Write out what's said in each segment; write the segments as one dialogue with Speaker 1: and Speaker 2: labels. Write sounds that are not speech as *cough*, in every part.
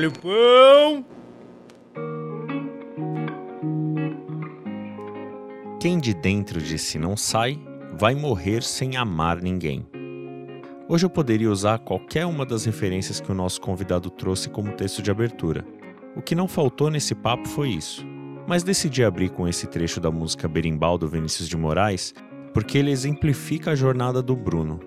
Speaker 1: Olha o pão!
Speaker 2: Quem de dentro de si não sai, vai morrer sem amar ninguém. Hoje eu poderia usar qualquer uma das referências que o nosso convidado trouxe como texto de abertura. O que não faltou nesse papo foi isso. Mas decidi abrir com esse trecho da música Berimbau do Vinícius de Moraes porque ele exemplifica a jornada do Bruno.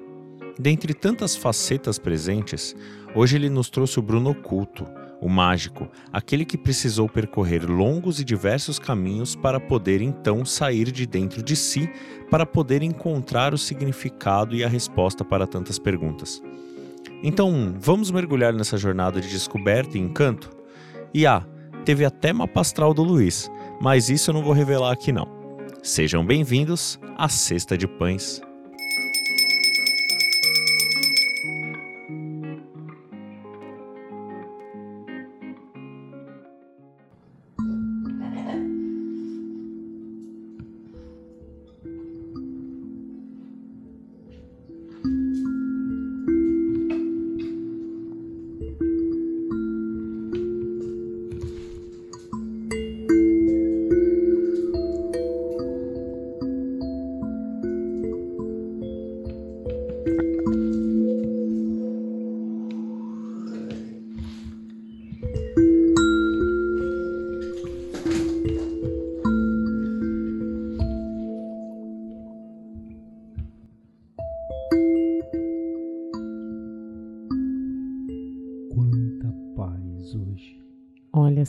Speaker 2: Dentre tantas facetas presentes, hoje ele nos trouxe o Bruno oculto, o mágico, aquele que precisou percorrer longos e diversos caminhos para poder então sair de dentro de si, para poder encontrar o significado e a resposta para tantas perguntas. Então, vamos mergulhar nessa jornada de descoberta e encanto? E ah, teve até mapa astral do Luiz, mas isso eu não vou revelar aqui não. Sejam bem-vindos à Cesta de Pães.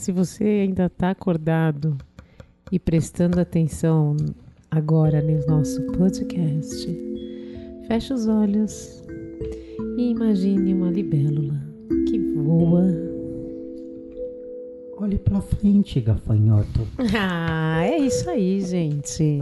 Speaker 3: Se você ainda está acordado e prestando atenção agora no nosso podcast, feche os olhos e imagine uma libélula que voa.
Speaker 4: Olhe pra frente, gafanhoto. *laughs*
Speaker 3: Ah, é isso aí, gente.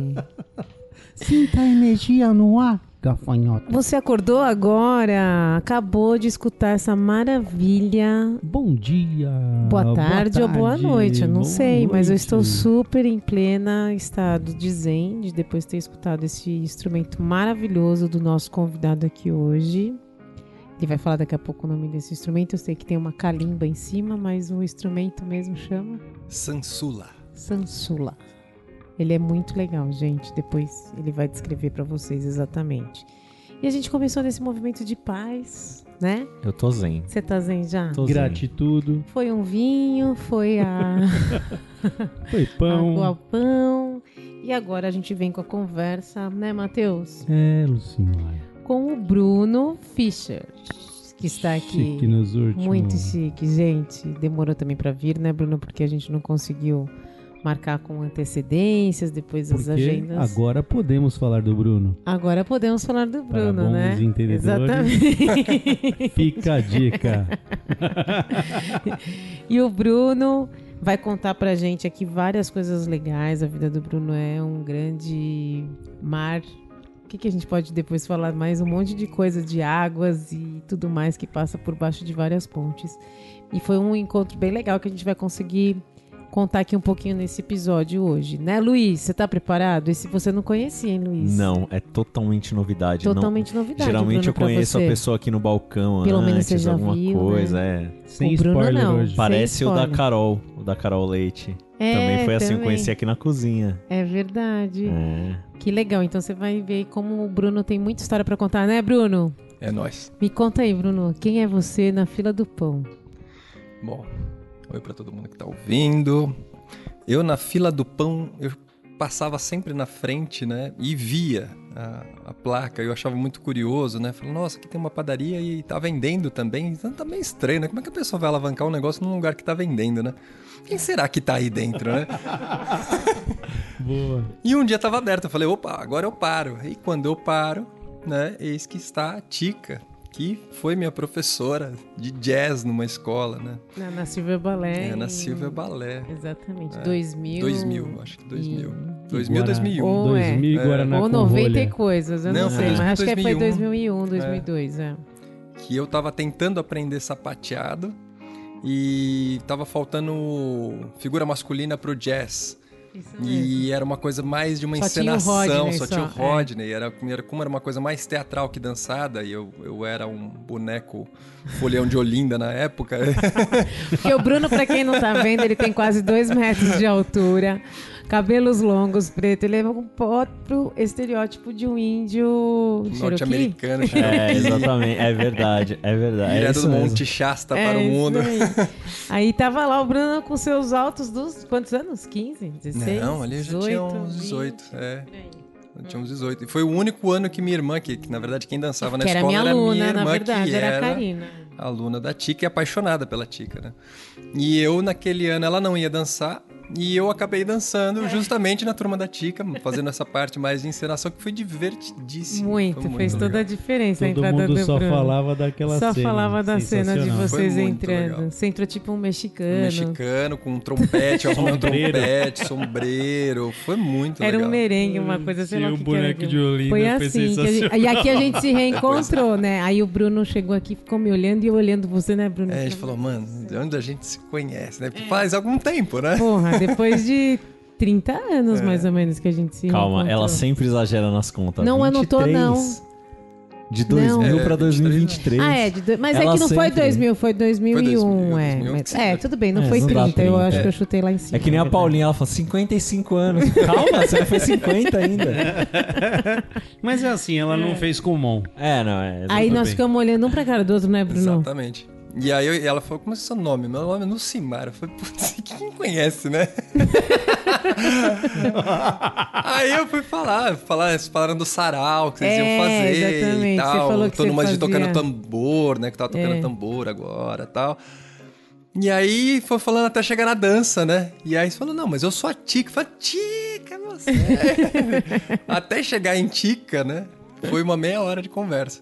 Speaker 4: Sinta a energia no ar, gafanhoto.
Speaker 3: Você acordou agora, acabou de escutar essa maravilha.
Speaker 4: Bom dia.
Speaker 3: Boa tarde, ou boa
Speaker 4: tarde,
Speaker 3: noite, eu não
Speaker 4: boa
Speaker 3: sei, mas eu
Speaker 4: noite.
Speaker 3: estou super em plena estado de zen, de depois ter escutado esse instrumento maravilhoso do nosso convidado aqui hoje. Ele vai falar daqui a pouco o nome desse instrumento. Eu sei que tem uma calimba em cima, mas o instrumento mesmo chama
Speaker 5: Sansula.
Speaker 3: Sansula. Ele é muito legal, gente. Depois ele vai descrever para vocês exatamente. E a gente começou nesse movimento de paz, né?
Speaker 2: Eu tô zen.
Speaker 3: Você tá zen já?
Speaker 2: Tô zen.
Speaker 4: Gratitude.
Speaker 3: Foi um vinho, foi a *laughs*
Speaker 4: Foi pão.
Speaker 3: água ao pão. E agora a gente vem com a conversa, né, Matheus?
Speaker 4: É, Lucimar.
Speaker 3: Com o Bruno Fischer, que está aqui.
Speaker 4: Chique nos últimos.
Speaker 3: Muito chique, gente. Demorou também para vir, né, Bruno? Porque a gente não conseguiu marcar com antecedências, depois as
Speaker 4: Porque
Speaker 3: agendas.
Speaker 4: agora podemos falar do Bruno.
Speaker 3: Agora podemos falar do
Speaker 4: Para
Speaker 3: Bruno,
Speaker 4: bons
Speaker 3: né?
Speaker 4: entendedores.
Speaker 3: Exatamente. *laughs*
Speaker 4: Fica a dica. *laughs*
Speaker 3: E o Bruno vai contar pra gente aqui várias coisas legais. A vida do Bruno é um grande mar. O que, que a gente pode depois falar mais? Um monte de coisa de águas e tudo mais que passa por baixo de várias pontes. E foi um encontro bem legal que a gente vai conseguir contar aqui um pouquinho nesse episódio hoje, né, Luiz? Você tá preparado? Esse você não conhecia, hein, Luiz?
Speaker 2: Não, é totalmente novidade. não-
Speaker 3: Totalmente novidade.
Speaker 2: Geralmente
Speaker 3: Bruno,
Speaker 2: eu conheço
Speaker 3: você.
Speaker 2: a pessoa aqui no balcão
Speaker 3: Pelo menos
Speaker 2: antes,
Speaker 3: você já
Speaker 2: alguma
Speaker 3: viu,
Speaker 2: coisa,
Speaker 3: né?
Speaker 2: é.
Speaker 4: Sem
Speaker 3: O Bruno
Speaker 4: spoiler
Speaker 3: não.
Speaker 4: hoje.
Speaker 2: Parece o da. Carol, o da Carol Leite.
Speaker 3: É,
Speaker 2: também foi assim, eu
Speaker 3: também.
Speaker 2: conheci aqui na cozinha.
Speaker 3: É verdade.
Speaker 2: É.
Speaker 3: Que legal. Então você vai ver como o Bruno tem muita história pra contar, né, Bruno?
Speaker 5: É nóis.
Speaker 3: Me conta aí, Bruno. Quem é você na fila do pão?
Speaker 5: Bom, oi pra todo mundo que tá ouvindo. Eu na fila do pão, eu passava sempre na frente, né? E via a, a placa. Eu achava muito curioso, né? Falei, nossa, aqui tem uma padaria e tá vendendo também. Então tá meio estranho, né? Como é que a pessoa vai alavancar um negócio num lugar que tá vendendo, né? Quem será que tá aí dentro, né? *laughs*
Speaker 4: Boa.
Speaker 5: E um dia tava aberto, eu falei, opa, agora eu paro. E quando eu paro, né, eis que está a Tica, que foi minha professora de jazz numa escola, né?
Speaker 3: Na, na Silver Ballet.
Speaker 5: É, na Silvia Balé.
Speaker 3: Exatamente.
Speaker 5: É,
Speaker 3: 2000.
Speaker 5: 2000, acho que 2000.
Speaker 3: e-
Speaker 5: 2000,
Speaker 4: Guara-
Speaker 5: 2001.
Speaker 3: Ou é.
Speaker 4: 2000
Speaker 5: É.
Speaker 4: Guaraná
Speaker 3: Ou
Speaker 4: com
Speaker 3: 90 e coisas, eu não,
Speaker 5: Não,
Speaker 3: sei.
Speaker 5: foi
Speaker 3: Mas acho que foi
Speaker 5: 2001.
Speaker 3: 2001, 2002, é.
Speaker 5: Que eu tava tentando aprender sapateado e tava faltando figura masculina pro jazz. E era uma coisa mais de uma
Speaker 3: Só tinha
Speaker 5: encenação,
Speaker 3: Rodney
Speaker 5: só tinha o
Speaker 3: só, é.
Speaker 5: Rodney. Era, era, como era uma coisa mais teatral que dançada, e eu, eu era um boneco folhão de Olinda na época. *laughs*
Speaker 3: Porque o Bruno, pra quem não tá vendo, ele tem quase dois metros de altura, cabelos longos, preto. Ele é um próprio estereótipo de um índio.
Speaker 5: Norte-americano,
Speaker 6: É, exatamente. É verdade, é verdade. É
Speaker 5: direto
Speaker 6: isso
Speaker 5: do. Monte Shasta
Speaker 3: É,
Speaker 5: para o mundo.
Speaker 3: Aí. Aí tava lá o Bruno com seus altos dos quantos anos? 15, 16?
Speaker 5: Não, ali eu já
Speaker 3: 18,
Speaker 5: tinha uns 18.
Speaker 3: 20.
Speaker 5: É, eu tinha uns 18. E foi o único ano que minha irmã, que, que na verdade quem dançava na
Speaker 3: Que era
Speaker 5: escola
Speaker 3: minha
Speaker 5: era
Speaker 3: aluna,
Speaker 5: minha irmã,
Speaker 3: na verdade,
Speaker 5: que
Speaker 3: era a Karina.
Speaker 5: aluna da Tica e apaixonada pela Tica, né? E eu, naquele ano, ela não ia dançar. E eu acabei dançando
Speaker 3: É.
Speaker 5: justamente na turma da Tica, fazendo essa parte mais de encenação, que foi divertidíssimo.
Speaker 3: Muito,
Speaker 5: Foi
Speaker 3: fez toda a
Speaker 5: legal.
Speaker 3: diferença a
Speaker 7: Todo
Speaker 3: entrada
Speaker 7: mundo
Speaker 3: do
Speaker 7: só
Speaker 3: Bruno.
Speaker 7: falava daquela
Speaker 3: Só
Speaker 7: cena.
Speaker 3: falava da cena de vocês
Speaker 5: Foi muito
Speaker 3: entrando.
Speaker 5: legal.
Speaker 3: Você entrou tipo um
Speaker 5: Um
Speaker 3: mexicano.
Speaker 5: mexicano com um trompete, arrumando
Speaker 7: Sombreiro.
Speaker 5: trompete, sombreiro. Foi muito
Speaker 3: Era
Speaker 5: legal.
Speaker 3: um merengue, uma coisa, sei
Speaker 7: Sim,
Speaker 3: lá o
Speaker 7: o
Speaker 3: que que era
Speaker 7: boneco de. Olinda
Speaker 3: Foi
Speaker 7: foi
Speaker 3: assim. que a gente- e aqui a gente se reencontrou, né? Aí o Bruno chegou aqui, ficou me olhando e eu olhando você, né, Bruno?
Speaker 5: É, a gente falou, mano, de onde a gente se conhece, né? Porque faz algum tempo, né?
Speaker 3: Porra, depois de 30 anos,
Speaker 5: É.
Speaker 3: mais ou menos, que a gente se
Speaker 6: Calma,
Speaker 3: reencontrou.
Speaker 6: ela sempre exagera nas contas.
Speaker 3: Não anotou,
Speaker 6: 23.
Speaker 3: não.
Speaker 6: De 2000
Speaker 5: Não.
Speaker 6: pra
Speaker 5: É,
Speaker 6: 2023.
Speaker 3: Ah, é, de do- mas é
Speaker 6: Ela
Speaker 3: que não foi
Speaker 6: sempre-
Speaker 3: 2000, foi 2001,
Speaker 5: Foi 2000,
Speaker 3: é.
Speaker 5: 2000,
Speaker 3: Mas-
Speaker 5: sim.
Speaker 3: é, tudo bem, não
Speaker 6: É,
Speaker 3: foi
Speaker 6: não dá
Speaker 3: 30, eu
Speaker 6: 30,
Speaker 3: acho
Speaker 5: é.
Speaker 3: que eu chutei lá em cima.
Speaker 6: É que nem a. Paulinha, ela fala 55 anos. Calma, você foi 50 ainda.
Speaker 7: Mas é assim, ela não fez com o Mon.
Speaker 6: É, não, é.
Speaker 3: Aí nós
Speaker 7: bem.
Speaker 3: ficamos olhando um pra cara do outro, né, Bruno?
Speaker 5: Exatamente. E aí eu- ela falou, como é seu nome? Meu nome é Lucimar. Eu falei, putz, *laughs* quem conhece, né? *laughs* aí eu fui falar, falar, falaram do sarau que vocês
Speaker 3: É,
Speaker 5: iam fazer
Speaker 3: exatamente.
Speaker 5: e
Speaker 3: Você
Speaker 5: tal.
Speaker 3: falou que
Speaker 5: Todo
Speaker 3: você
Speaker 5: mundo de tocando
Speaker 3: fazia-
Speaker 5: tambor, né? Que tava tocando
Speaker 3: É.
Speaker 5: tambor agora e tal. E aí foi falando até chegar na dança, né? E aí você falou, não, mas eu sou a Tica. Eu falei, Tica, é você. *laughs* até chegar em Tica, né? Foi uma meia hora de conversa.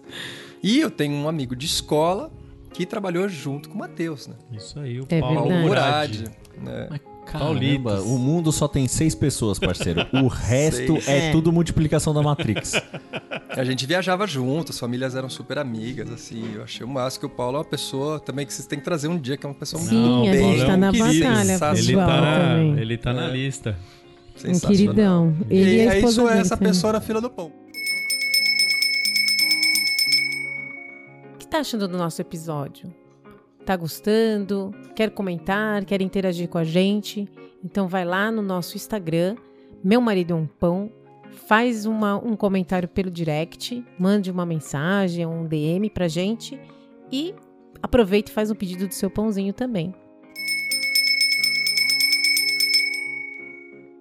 Speaker 5: E eu tenho um amigo de escola que trabalhou junto com o Matheus, né?
Speaker 7: Isso aí, o
Speaker 3: É
Speaker 7: Paulo
Speaker 3: verdade.
Speaker 5: Murad. Né?
Speaker 6: Caramba,
Speaker 7: Paulitos.
Speaker 6: o mundo só tem seis pessoas, parceiro. O *laughs* resto
Speaker 5: Seis.
Speaker 6: é
Speaker 3: É.
Speaker 6: tudo multiplicação da Matrix. *laughs*
Speaker 5: A gente viajava junto, as famílias eram super amigas, assim. Eu achei o máximo que o Paulo é uma pessoa também que vocês têm que trazer um dia, que é uma pessoa
Speaker 3: Sim,
Speaker 5: muito
Speaker 3: a
Speaker 5: bem,
Speaker 3: gente tá
Speaker 7: um
Speaker 3: na
Speaker 7: querido.
Speaker 3: batalha.
Speaker 7: Ele tá, na, ele tá na
Speaker 5: É.
Speaker 7: lista.
Speaker 3: Um
Speaker 5: sensacional.
Speaker 3: queridão. Ele
Speaker 5: e
Speaker 3: e a esposa
Speaker 5: isso é essa pessoa na fila do pão.
Speaker 3: Tá achando do nosso episódio? Tá gostando? Quer comentar? Quer interagir com a gente? Então vai lá no nosso Instagram, Meu Marido é um Pão, faz uma- um comentário pelo direct, mande uma mensagem, um DM pra gente e aproveita e faz um pedido do seu pãozinho também.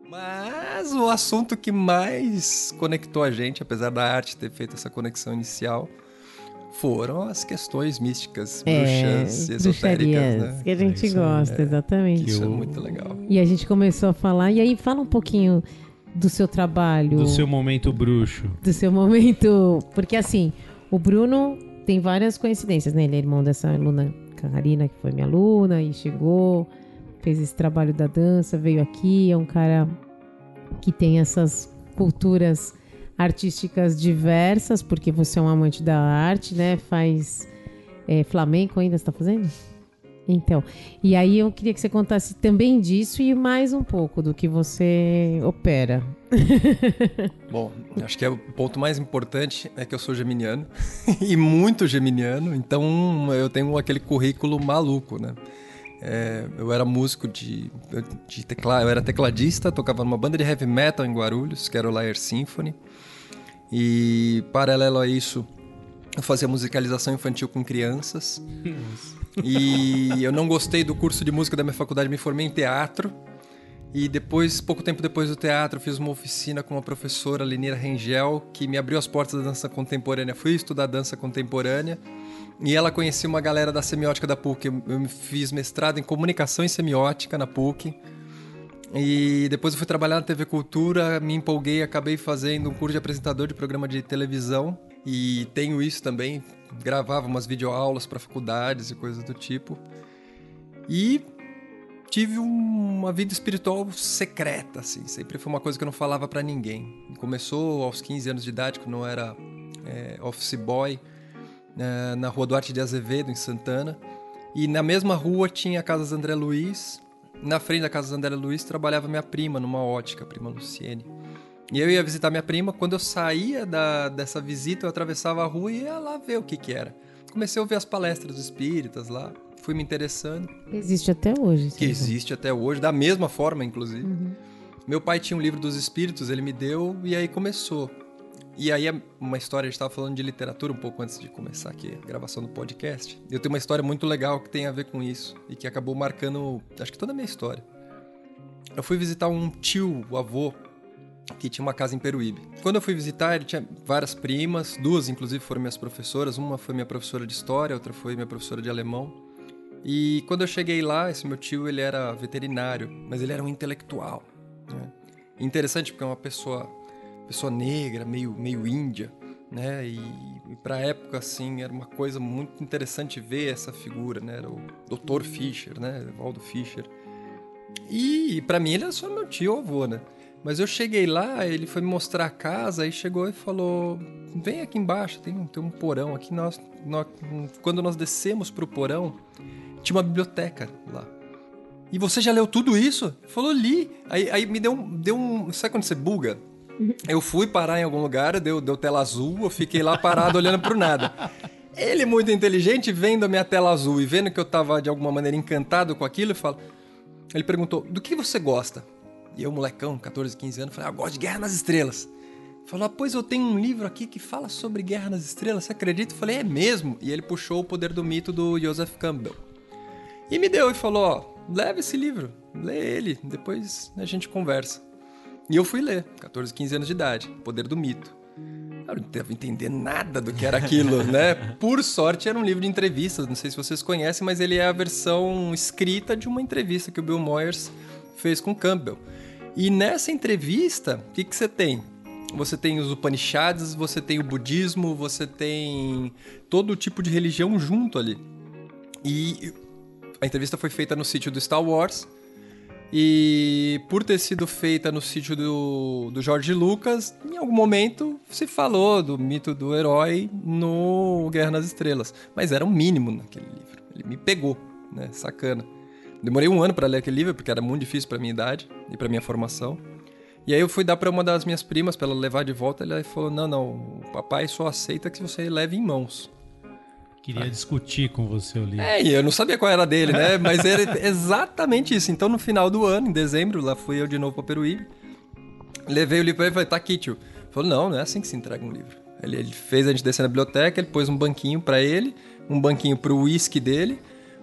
Speaker 5: Mas o assunto que mais conectou a gente, apesar da arte ter feito essa conexão inicial, foram as questões místicas, bruxas e esotéricas,
Speaker 3: É, bruxarias,
Speaker 5: né?
Speaker 3: que a gente
Speaker 7: Isso aí,
Speaker 3: gosta, exatamente.
Speaker 5: Isso é muito legal.
Speaker 3: E a gente começou a falar, e aí fala um pouquinho do seu trabalho.
Speaker 7: Do seu momento bruxo.
Speaker 3: do seu momento. Porque assim, o Bruno tem várias coincidências, né? Ele é irmão dessa aluna Karina, que foi minha aluna, e chegou, fez esse trabalho da dança, veio aqui, é um cara que tem essas culturas artísticas diversas, porque você é um amante da arte, né? Faz é, flamenco ainda, você tá fazendo? Então, e aí eu queria que você contasse também disso e mais um pouco do que você opera. *laughs*
Speaker 5: Bom, acho que é o ponto mais importante é que eu sou geminiano *laughs* e muito geminiano, então eu tenho aquele currículo maluco, né? É, eu era músico de, de teclado, eu era tecladista, tocava numa banda de heavy metal em Guarulhos, que era o Layer Symphony. E paralelo a isso, eu fazia musicalização infantil com crianças. E eu não gostei do curso de música da minha faculdade, me formei em teatro. E depois, pouco tempo depois do teatro, fiz uma oficina com uma professora, Lenira Rengel, que me abriu as portas da dança contemporânea. Fui estudar dança contemporânea e ela conhecia uma galera da semiótica da PUC. Eu, eu fiz mestrado em comunicação e semiótica na PUC. E depois eu fui trabalhar na TV Cultura, me empolguei, acabei fazendo um curso de apresentador de programa de televisão. E tenho isso também, gravava umas videoaulas para faculdades e coisas do tipo. E tive uma vida espiritual secreta, assim. Sempre foi uma coisa que eu não falava para ninguém. Começou aos 15 anos de idade, quando eu era é, office boy, é, na rua Duarte de Azevedo, em Santana. E na mesma rua tinha a Casa André Luiz. Na frente da casa da Andréa Luiz trabalhava minha prima numa ótica, a prima Luciene. E eu ia visitar minha prima. Quando eu saía da, dessa visita, eu atravessava a rua e ia lá ver o que que era. Comecei a ouvir as palestras espíritas lá, fui me interessando.
Speaker 3: Existe até hoje.
Speaker 5: Que existe até hoje, da mesma forma, inclusive. Uhum. Meu pai tinha um livro dos espíritos, ele me deu e aí começou. E aí uma história, a gente estava falando de literatura um pouco antes de começar aqui a gravação do podcast. Eu tenho uma história muito legal que tem a ver com isso e que acabou marcando, acho que toda a minha história. Eu fui visitar um tio, o avô, que tinha uma casa em Peruíbe. Quando eu fui visitar, ele tinha várias primas, duas inclusive foram minhas professoras, uma foi minha professora de história, outra foi minha professora de alemão. E quando eu cheguei lá, esse meu tio ele era veterinário, mas ele era um intelectual. Né? Interessante porque é uma pessoa, pessoa negra, meio, meio índia, né? E, e para a época assim era uma coisa muito interessante ver essa figura, né? Era o Dr. Fischer, né? Waldo Fischer. E para mim ele era só meu tio avô, né? Mas eu cheguei lá, ele foi me mostrar a casa, aí chegou e falou: Vem aqui embaixo, tem, tem um porão aqui. Nós, nós, quando nós descemos pro porão, tinha uma biblioteca lá. E você já leu tudo isso? Falou, li. Aí, aí me deu deu um. Sabe quando você buga? Eu fui parar em algum lugar, deu, deu tela azul, eu fiquei lá parado olhando pro nada. Ele, muito inteligente, vendo a minha tela azul e vendo que eu tava de alguma maneira encantado com aquilo, fala. Ele perguntou: do que você gosta? E eu, molecão, 14, 15 anos, falei, ah, eu gosto de Guerra nas Estrelas. Falou, ah, pois eu tenho um livro aqui que fala sobre Guerra nas Estrelas, você acredita? Eu falei, é mesmo? E ele puxou o poder do mito do Joseph Campbell. E me deu e falou, ó, leva esse livro, lê ele, depois a gente conversa. E eu fui ler, 14, 15 anos de idade, Poder do Mito. Eu não devo entender nada do que era aquilo, *laughs* né? Por sorte, era um livro de entrevistas, não sei se vocês conhecem, mas ele é a versão escrita de uma entrevista que o Bill Moyers fez com Campbell. E nessa entrevista, o que, que você tem? Você tem os Upanishads, você tem o budismo, você tem todo tipo de religião junto ali. E a entrevista foi feita no sítio do Star Wars. E por ter sido feita no sítio do, do George Lucas, em algum momento se falou do mito do herói no Guerra nas Estrelas. Mas era o um mínimo naquele livro. Ele me pegou, né? Sacana. Demorei um ano para ler aquele livro, porque era muito difícil para minha idade e para minha formação. E aí eu fui dar para uma das minhas primas para ela levar de volta, ela falou: "Não, não, o papai só aceita que você leve em mãos".
Speaker 4: Queria discutir com você o livro.
Speaker 5: É, e eu não sabia qual era dele, né? *laughs* Mas era exatamente isso. Então, no final do ano, em dezembro, lá fui eu de novo para Peruíbe. Levei o livro para ele e falei, tá aqui, tio. Ele falou, não, não é assim que se entrega um livro. Ele, ele fez a gente descer na biblioteca, ele pôs um banquinho para ele, um banquinho pro uísque dele,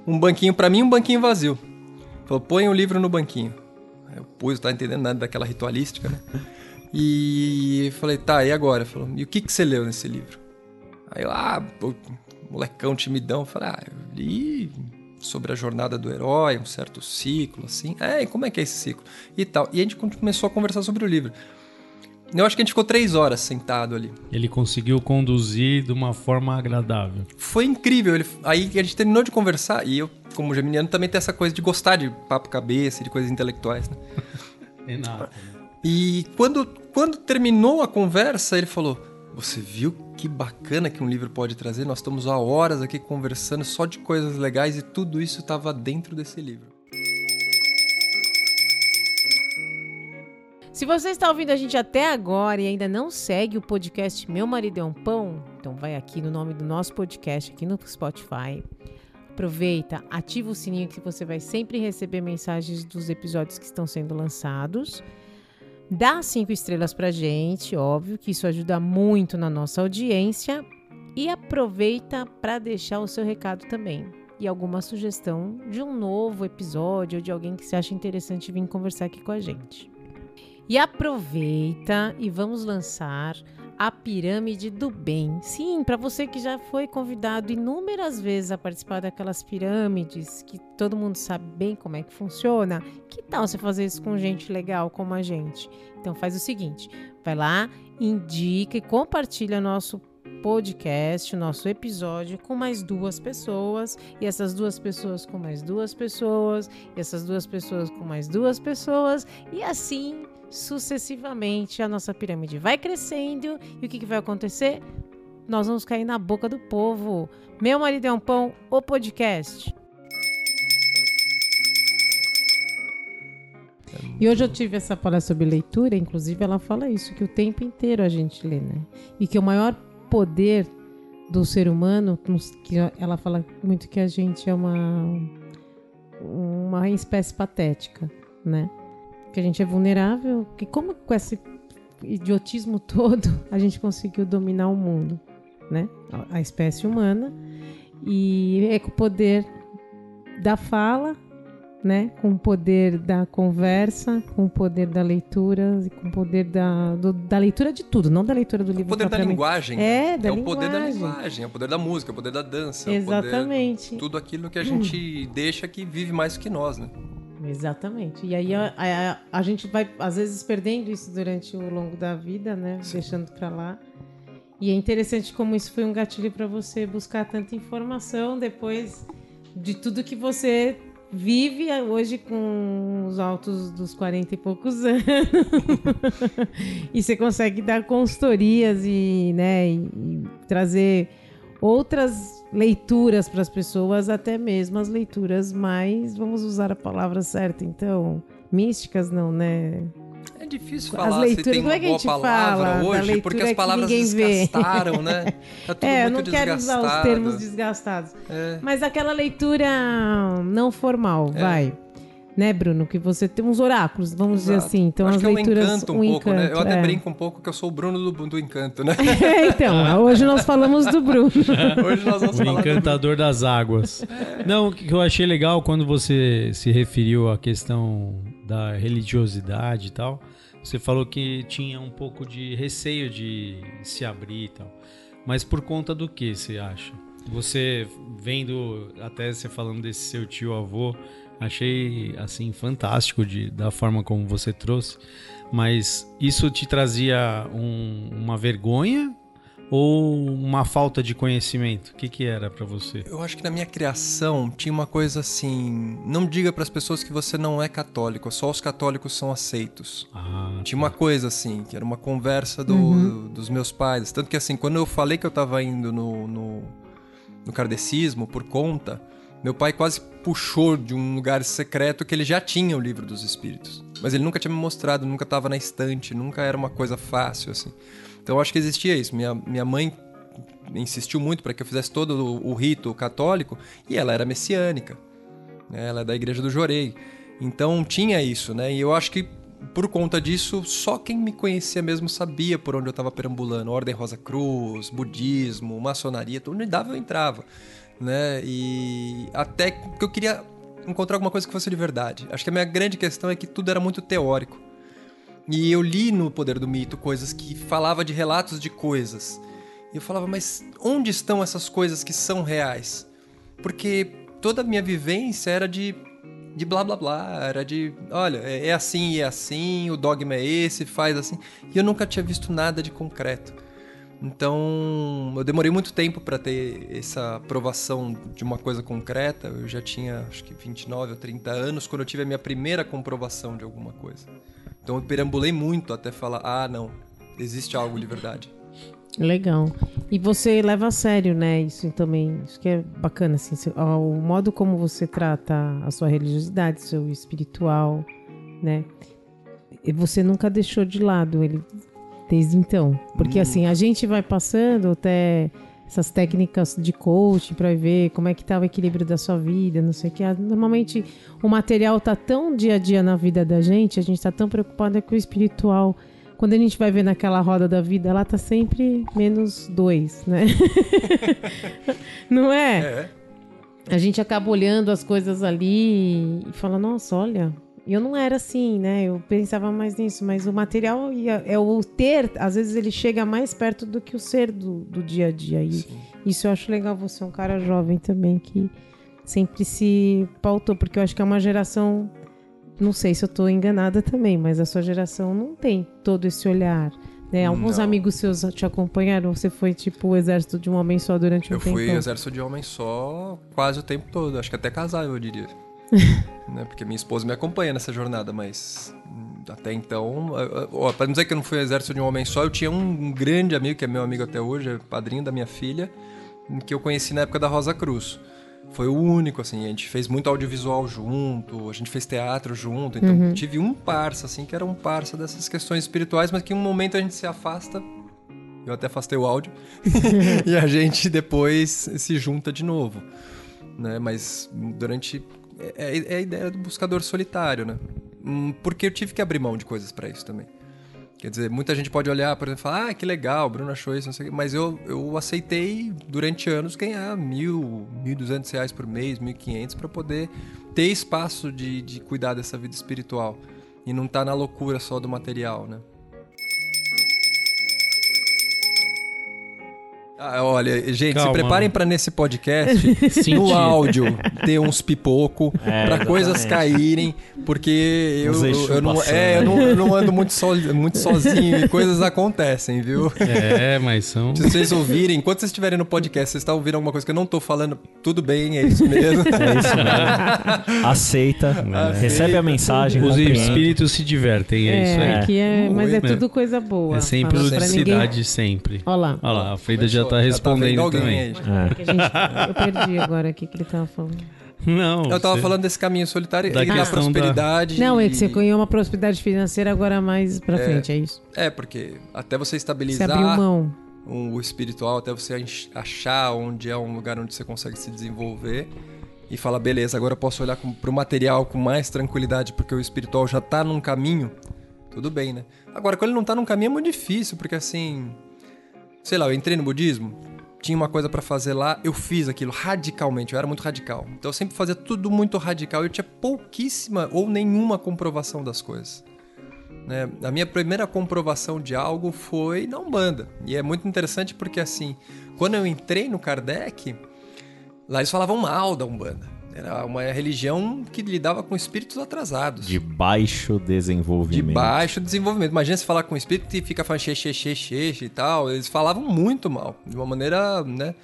Speaker 5: um banquinho para mim um banquinho vazio. Falou, põe o livro no banquinho. Eu pus, não tava entendendo nada daquela ritualística, né? E falei, tá, e agora? Falou, e o que, que você leu nesse livro? Aí eu, ah, molecão timidão, falei, ah, eu li sobre a jornada do herói, um certo ciclo, assim. É, e como é que é esse ciclo? E tal. E a gente começou a conversar sobre o livro. Eu acho que a gente ficou três horas sentado ali.
Speaker 4: Ele conseguiu conduzir de uma forma agradável.
Speaker 5: Foi incrível. Ele, aí a gente terminou de conversar e eu, como geminiano, também tenho essa coisa de gostar de papo cabeça, de coisas intelectuais, né? *laughs*
Speaker 4: Renato.
Speaker 5: E quando, quando terminou a conversa, ele falou: Você viu que bacana que um livro pode trazer? Nós estamos há horas aqui conversando só de coisas legais e tudo isso estava dentro desse livro.
Speaker 3: Se você está ouvindo a gente até agora e ainda não segue o podcast Meu Marido é um Pão, então vai aqui no nome do nosso podcast, aqui no Spotify. Aproveita, ativa o sininho que você vai sempre receber mensagens dos episódios que estão sendo lançados. Dá cinco estrelas pra gente, óbvio que isso ajuda muito na nossa audiência. E aproveita para deixar o seu recado também e alguma sugestão de um novo episódio ou de alguém que você acha interessante vir conversar aqui com a gente. E aproveita e vamos lançar a Pirâmide do Bem. Sim, para você que já foi convidado inúmeras vezes a participar daquelas pirâmides, que todo mundo sabe bem como é que funciona, que tal você fazer isso com gente legal como a gente? Então faz o seguinte, vai lá, indica e compartilha nosso podcast, nosso episódio com mais duas pessoas, e essas duas pessoas com mais duas pessoas, e essas duas pessoas com mais duas pessoas, e assim sucessivamente a nossa pirâmide vai crescendo e o que, que vai acontecer? Nós vamos cair na boca do povo. Meu marido é um pão, o podcast. E hoje eu tive essa palestra sobre leitura, inclusive ela fala isso, que o tempo inteiro a gente lê, né? E que o maior poder do ser humano, que ela fala muito que a gente é uma, uma espécie patética, né? Que a gente é vulnerável, que como com esse idiotismo *laughs* todo a gente conseguiu dominar o mundo, né? A espécie humana e é com o poder da fala né? Com o poder da conversa, com o poder da leitura e com o poder da, do, da leitura de tudo, não da leitura do livro.
Speaker 5: O poder da linguagem.
Speaker 3: É, da
Speaker 5: é
Speaker 3: linguagem.
Speaker 5: o poder da linguagem, é o poder da música, é o poder da dança.
Speaker 3: Exatamente.
Speaker 5: Poder, tudo aquilo que a gente hum. deixa que vive mais que nós, né?
Speaker 3: Exatamente. E aí a, a, a, gente vai, às vezes, perdendo isso durante o longo da vida, né? Sim. Deixando para lá. E é interessante como isso foi um gatilho para você buscar tanta informação depois de tudo que você vive hoje com os altos dos 40 e poucos anos. *laughs* e você consegue dar consultorias e, né, e, e trazer outras leituras para as pessoas, até mesmo as leituras mais, vamos usar a palavra certa, então, místicas não, né?
Speaker 5: É difícil falar as leituras, se tem é boa palavra hoje, porque as palavras desgastaram, né?
Speaker 3: Tá *laughs* é, eu não quero usar os termos desgastados. É. Mas aquela leitura não formal, é. vai. Né, Bruno? Que você tem uns oráculos, vamos Exato. dizer assim. Então,
Speaker 5: as
Speaker 3: que leituras.
Speaker 5: É um encanto um, um pouco, encanto, né? Eu até é. brinco um pouco que eu sou o Bruno do, do encanto, né? *laughs*
Speaker 3: então, hoje nós falamos do Bruno. *laughs*
Speaker 4: hoje nós vamos o falar encantador das águas. Não, o que eu achei legal quando você se referiu à questão da religiosidade e tal, você falou que tinha um pouco de receio de se abrir e tal. Mas por conta do que você acha? Você vendo, até você falando desse seu tio avô, achei assim fantástico de, da forma como você trouxe. Mas isso te trazia um, uma vergonha ou uma falta de conhecimento? O que, que era para você?
Speaker 5: Eu acho que na minha criação tinha uma coisa assim: não diga para as pessoas que você não é católico, só os católicos são aceitos. Ah, tinha uma tá. coisa assim, que era uma conversa do, uhum. dos meus pais. Tanto que assim, quando eu falei que eu estava indo no, no, no kardecismo por conta, meu pai quase puxou de um lugar secreto que ele já tinha o livro dos espíritos. Mas ele nunca tinha me mostrado, nunca estava na estante, nunca era uma coisa fácil assim. Então acho que existia isso. Minha, minha mãe insistiu muito para que eu fizesse todo o, o, rito católico e ela era messiânica. Né? Ela é da igreja do Jorei. Então tinha isso, né? E eu acho que por conta disso, só quem me conhecia mesmo sabia por onde eu estava perambulando. Ordem Rosa Cruz, budismo, maçonaria, onde dava eu entrava. Né? E até que eu queria encontrar alguma coisa que fosse de verdade. Acho que a minha grande questão é que tudo era muito teórico. E eu li no Poder do Mito coisas que falava de relatos de coisas. E eu falava, mas onde estão essas coisas que são reais? Porque toda a minha vivência era de de blá blá blá, era de, olha, é, é assim e é assim, o dogma é esse, faz assim. E eu nunca tinha visto nada de concreto. Então, eu demorei muito tempo para ter essa aprovação de uma coisa concreta. Eu já tinha, acho que 29 ou 30 anos quando eu tive a minha primeira comprovação de alguma coisa. Então eu perambulei muito até falar: ah, não, existe algo de verdade.
Speaker 3: Legal. E você leva a sério, né? Isso também, isso que é bacana, assim, o modo como você trata a sua religiosidade, seu espiritual, né? E você nunca deixou de lado ele desde então, porque hum. assim a gente vai passando até essas técnicas de coaching para ver como é que tá o equilíbrio da sua vida, não sei o que. Ah, normalmente o material tá tão dia a dia na vida da gente, a gente tá tão preocupado com o espiritual. Quando a gente vai ver naquela roda da vida, ela tá sempre menos dois, né? *laughs* não é? é? A gente acaba olhando as coisas ali e fala, nossa, olha, eu não era assim, né? Eu pensava mais nisso, mas o material ia, é o ter, às vezes ele chega mais perto do que o ser do, do dia a dia. E Sim. isso eu acho legal. Você é um cara jovem também que sempre se pautou, porque eu acho que é uma geração. Não sei se eu estou enganada também, mas a sua geração não tem todo esse olhar. Né? Alguns não. amigos seus te acompanharam? Você foi tipo o exército de um homem só durante um tempo?
Speaker 5: Eu fui exército de um homem só quase o tempo todo. Acho que até casar, eu diria. *laughs* né? Porque minha esposa me acompanha nessa jornada, mas até então, para dizer que eu não fui exército de um homem só, eu tinha um grande amigo, que é meu amigo até hoje, é padrinho da minha filha, que eu conheci na época da Rosa Cruz. foi o único, assim. A gente fez muito audiovisual junto, a gente fez teatro junto. Então, tive um parça, assim, que era um parça dessas questões espirituais, mas que em um momento a gente se afasta. Eu até afastei o áudio. *laughs* *laughs* e a gente depois se junta de novo. Né? Mas durante. É, é a ideia do buscador solitário, né? Hum, Porque eu tive que abrir mão de coisas pra isso também. Quer dizer, muita gente pode olhar, por exemplo, e falar, ah, que legal, Bruno achou isso, não sei o quê. Mas eu, eu aceitei, durante anos, ganhar mil, mil duzentos reais por mês, mil quinhentos, para poder ter espaço de, de cuidar dessa vida espiritual. E não estar na loucura só do material, né? Ah, olha, gente,
Speaker 4: Calma.
Speaker 5: se preparem para nesse podcast, *laughs*
Speaker 4: Sentir.
Speaker 5: no áudio, ter uns pipoco,
Speaker 2: É,
Speaker 5: para coisas caírem, porque eu, eu, eu não, é, eu, não, eu não ando muito, so, muito sozinho e coisas acontecem, viu?
Speaker 4: É, mas são.
Speaker 5: Se vocês ouvirem, enquanto vocês estiverem no podcast, vocês estão ouvindo alguma coisa que eu não tô falando, tudo bem, é isso mesmo. *laughs*
Speaker 2: É isso mesmo. *laughs* Aceita, recebe a mensagem,
Speaker 4: Os
Speaker 2: compreende.
Speaker 4: espíritos se divertem, é, isso aí.
Speaker 3: aqui é, mas é
Speaker 4: né?
Speaker 3: tudo coisa boa.
Speaker 4: É sempre ludicidade, sempre.
Speaker 3: Olha lá.
Speaker 4: Olha lá, a Frida já tá
Speaker 5: vendo
Speaker 4: respondendo
Speaker 5: alguém
Speaker 4: também.
Speaker 5: aí.
Speaker 2: É.
Speaker 3: Que a gente- *laughs* eu perdi agora o que ele tava falando.
Speaker 4: Não,
Speaker 5: Eu tava
Speaker 4: você-
Speaker 5: falando desse caminho solitário
Speaker 4: Da
Speaker 5: e da
Speaker 4: questão da-
Speaker 5: prosperidade.
Speaker 3: Não, é que você ganhou uma prosperidade financeira agora mais pra frente, é isso.
Speaker 5: É, porque até você
Speaker 3: Você
Speaker 5: estabilizar
Speaker 3: abriu mão.
Speaker 5: um- o espiritual, até você ach- achar onde é um lugar onde você consegue se desenvolver e falar, beleza, agora eu posso olhar com, pro material com mais tranquilidade, porque o espiritual já tá num caminho, tudo bem, né? Agora, quando ele não tá num caminho é muito difícil, porque assim, sei lá, eu entrei no budismo, tinha uma coisa pra fazer lá, eu fiz aquilo radicalmente, eu era muito radical. Então eu sempre fazia tudo muito radical eu tinha pouquíssima ou nenhuma comprovação das coisas. né? A minha primeira comprovação de algo foi na Umbanda. E é muito interessante porque, assim, quando eu entrei no Kardec, lá eles falavam mal da Umbanda. Era uma religião que lidava com espíritos atrasados.
Speaker 6: De baixo
Speaker 5: De
Speaker 6: desenvolvimento.
Speaker 5: baixo desenvolvimento. Imagina você falar com um espírito e fica falando xê, xê, xê, xê e tal. Eles falavam muito mal. De uma maneira, né?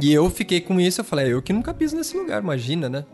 Speaker 5: E eu fiquei com isso. Eu falei, "É, eu que nunca piso nesse lugar, imagina, né?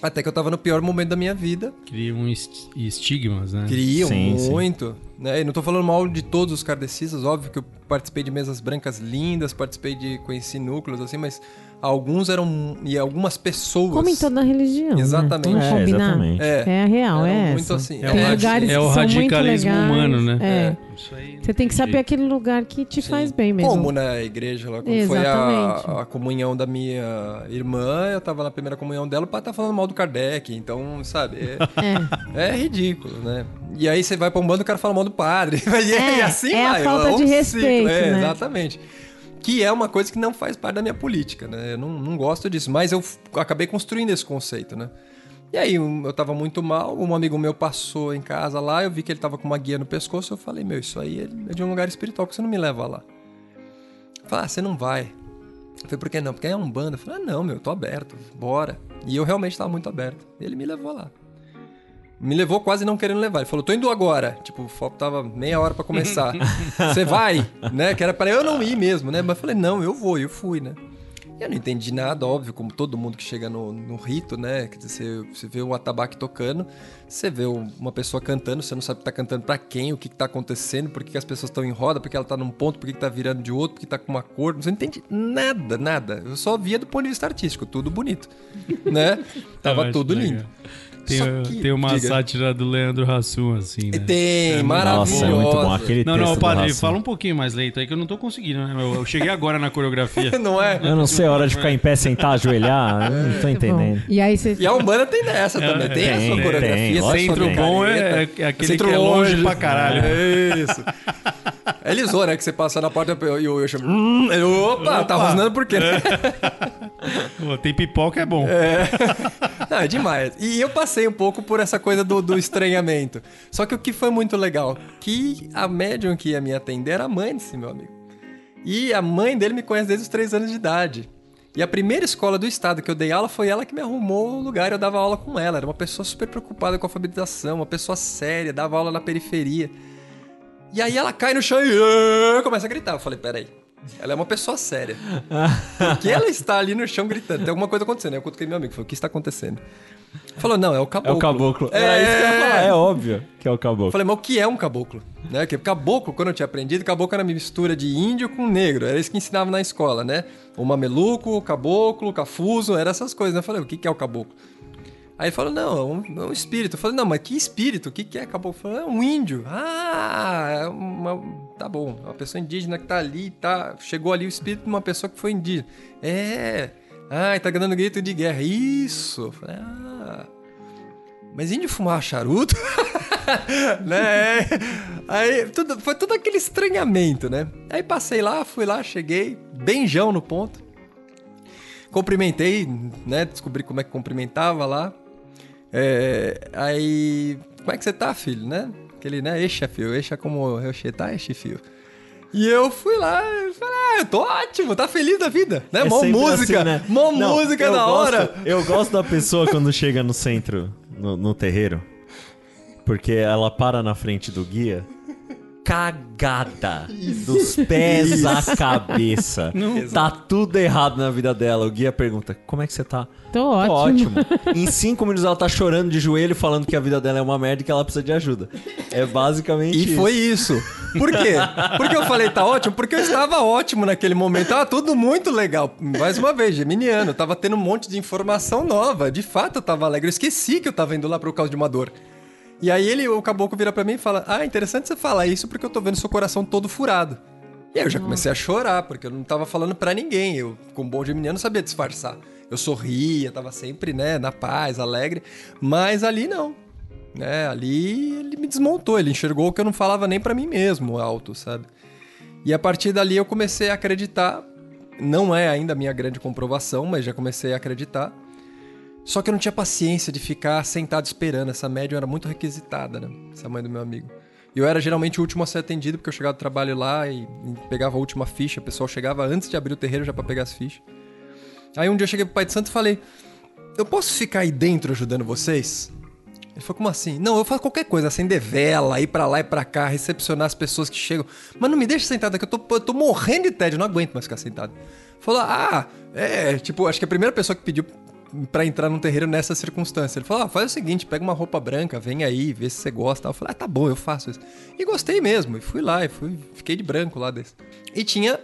Speaker 5: Até que eu tava no pior momento da minha vida.
Speaker 4: Criam est- estigmas, né?
Speaker 5: Criam
Speaker 2: Sim, sim.
Speaker 5: muito. Né? E não tô falando mal de todos os kardecistas, óbvio que eu participei de mesas brancas lindas, participei de. conheci núcleos, assim, mas alguns eram. e algumas pessoas.
Speaker 3: Como em toda religião. né?
Speaker 5: Exatamente.
Speaker 3: Vamos
Speaker 2: É, exatamente.
Speaker 5: É.
Speaker 3: É a real,
Speaker 5: Eram
Speaker 3: é
Speaker 5: muito
Speaker 3: essa.
Speaker 5: assim.
Speaker 4: É,
Speaker 5: Tem
Speaker 3: lugares
Speaker 4: é o
Speaker 3: são muito
Speaker 4: radicalismo
Speaker 3: legais.
Speaker 4: humano, né?
Speaker 3: É.
Speaker 4: Isso aí
Speaker 3: Você tem que saber aquele lugar que te faz bem mesmo.
Speaker 5: Como na igreja, lá, quando foi a, a comunhão da minha irmã, eu tava na primeira comunhão dela, o pai tá falando mal do Kardec, então, sabe, é,
Speaker 3: É. *laughs*
Speaker 5: é ridículo, né? E aí você vai pra um bando, o cara fala mal do padre, *laughs* e,
Speaker 3: É,
Speaker 5: assim
Speaker 3: é a
Speaker 5: vai.
Speaker 3: falta
Speaker 5: um
Speaker 3: de
Speaker 5: ciclo,
Speaker 3: respeito,
Speaker 5: é,
Speaker 3: né?
Speaker 5: Exatamente. Que é uma coisa que não faz parte da minha política, né? Eu não, não gosto disso, mas eu acabei construindo esse conceito, né? E aí, eu tava muito mal, um amigo meu passou em casa lá, eu vi que ele tava com uma guia no pescoço, eu falei, meu, isso aí é de um lugar espiritual, que você não me leva lá? Falei, ah, você não vai. Falei, por que não? Porque é um banda. Eu falei, ah, não, meu, eu tô aberto, bora. E eu realmente tava muito aberto. E ele me levou lá. Me levou quase não querendo levar. Ele falou, tô indo agora. Tipo, faltava meia hora pra começar. *laughs* Você vai, né? Que era pra eu não ir mesmo, né? Mas eu falei, não, eu vou. Eu fui, né? E Eu não entendi nada, óbvio, como todo mundo que chega no, no rito, né? Quer dizer, você, você vê o atabaque tocando, você vê um- uma pessoa cantando, você não sabe que tá cantando pra quem, o que, que tá acontecendo, por que, que as pessoas estão em roda, por que ela tá num ponto, por que, que tá virando de outro, por que tá com uma cor. Você não entende nada, nada. Eu só via do ponto de vista artístico, tudo bonito. Né? *laughs* Tava tudo
Speaker 4: legal. Tem,
Speaker 5: que-
Speaker 4: tem uma
Speaker 5: diga.
Speaker 4: sátira do Leandro Hassum, assim, né?
Speaker 5: Tem,
Speaker 4: É,
Speaker 5: maravilhoso.
Speaker 2: Nossa, é muito bom. Aquele
Speaker 4: Não, não, padre, fala um pouquinho mais lento aí que eu não tô conseguindo, né? Eu cheguei agora na coreografia. *laughs*
Speaker 5: Não é?
Speaker 2: Eu não sei a hora de ficar em pé, sentar, ajoelhar. Não tô entendendo.
Speaker 3: E aí você.
Speaker 5: E a Umbanda tem dessa também, tem, a
Speaker 2: tem,
Speaker 5: sua
Speaker 2: tem.
Speaker 5: coreografia, sua
Speaker 4: Centro bom é, é- é aquele
Speaker 5: Centro
Speaker 4: que é longe pra caralho.
Speaker 5: É isso. *laughs* É lisou, né? Que você passa na porta e eu, chamo. Hum, eu, opa, tá rosnando por quê? *laughs*
Speaker 4: Pô, tem pipoca, é bom. *laughs*
Speaker 5: Não, é demais. E eu passei um pouco por essa coisa do, do estranhamento. Só que o que foi muito legal, que a médium que ia me atender era a mãe desse meu amigo. E a mãe dele me conhece desde os três anos de idade. E a primeira escola do estado que eu dei aula foi ela que me arrumou o lugar, eu dava aula com ela. Era uma pessoa super preocupada com a alfabetização, uma pessoa séria, dava aula na periferia. E aí ela cai no chão e começa a gritar. Eu falei, peraí. Ela é uma pessoa séria. Porque *laughs* ela está ali no chão gritando. Tem alguma coisa acontecendo. Aí eu cutuquei meu amigo. Falei, o que está acontecendo? Falou, não, é o
Speaker 2: É
Speaker 5: caboclo.
Speaker 2: o caboclo.
Speaker 5: É.
Speaker 2: É, isso que eu ia falar. É óbvio que é o
Speaker 5: Eu
Speaker 2: caboclo.
Speaker 5: falei, mas o que é um caboclo? Né? Porque caboclo, quando eu tinha aprendido, caboclo era uma mistura de índio com negro. Era isso que ensinava na escola, né? O mameluco, o caboclo, o cafuso, era essas coisas. né? Eu falei, o que é o caboclo? Aí falou, não, é um, é um espírito. Eu falei, não, mas que espírito? O que, que é? Ele falou, é um índio. Ah, é uma, tá bom. Uma pessoa indígena que tá ali, tá, chegou ali o espírito de uma pessoa que foi indígena. É, ah, tá dando grito de guerra. Isso. Eu falei, ah... Mas índio fumar charuto? *laughs* né? Aí tudo, foi todo aquele estranhamento, né? Aí passei lá, fui lá, cheguei, benjão no ponto. Cumprimentei, né? Descobri como é que cumprimentava lá. É, aí, como é que você tá, filho, né? Aquele, né? Eixa, filho. Eixa como eu tá, eixa, filho. E eu fui lá e falei, ah, eu tô ótimo, tá feliz da vida, né?
Speaker 2: É
Speaker 5: Mó música,
Speaker 2: assim, né?
Speaker 5: mó
Speaker 2: Não,
Speaker 5: música da
Speaker 2: gosto-
Speaker 5: hora.
Speaker 2: Eu gosto da pessoa quando chega no centro, no, no terreiro, porque ela para na frente do guia, cagada, dos pés à cabeça. Tá tudo errado na vida dela. O guia pergunta, como é que você tá?
Speaker 3: Tô
Speaker 2: Tô
Speaker 3: ótimo.
Speaker 2: ótimo. Em cinco minutos ela tá chorando de joelho, falando que a vida dela é uma merda e que ela precisa de ajuda. É basicamente
Speaker 5: E
Speaker 2: isso.
Speaker 5: foi isso. Por quê? Porque eu falei tá ótimo? Porque eu estava ótimo naquele momento. Tava tudo muito legal. Mais uma vez, geminiano. Tava tendo um monte de informação nova. De fato, eu tava alegre. Eu esqueci que eu tava indo lá por causa de uma dor. E aí ele, o caboclo vira pra mim e fala: Ah, interessante você falar isso porque eu tô vendo seu coração todo furado. E aí eu já comecei a chorar, porque eu não tava falando pra ninguém. Eu, como bom geminiano, sabia disfarçar. Eu sorria, tava sempre, né, na paz, alegre. Mas ali não. Né, ali ele me desmontou, ele enxergou que eu não falava nem pra mim mesmo alto, sabe? E a partir dali eu comecei a acreditar. Não é ainda a minha grande comprovação, mas já comecei a acreditar. Só que eu não tinha paciência de ficar sentado esperando. Essa média era muito requisitada, né? Essa mãe do meu amigo. E eu era geralmente o último a ser atendido, porque eu chegava do trabalho lá e, pegava a última ficha. O pessoal chegava antes de abrir o terreiro já pra pegar as fichas. Aí um dia eu cheguei pro pai de santo e falei: Eu posso ficar aí dentro ajudando vocês? Ele falou, como assim? Não, eu faço qualquer coisa, acender vela, ir pra lá e pra cá, recepcionar as pessoas que chegam. Mas não me deixa sentado aqui, eu tô, eu tô morrendo de tédio, não aguento mais ficar sentado. Falou, ah, é, tipo, acho que a primeira pessoa que pediu pra entrar num terreiro nessa circunstância. Ele falou, ah, faz o seguinte, pega uma roupa branca, vem aí, vê se você gosta. Eu falei, ah, tá bom, eu faço isso. E gostei mesmo, e fui lá, e fui, fiquei de branco lá desse. E tinha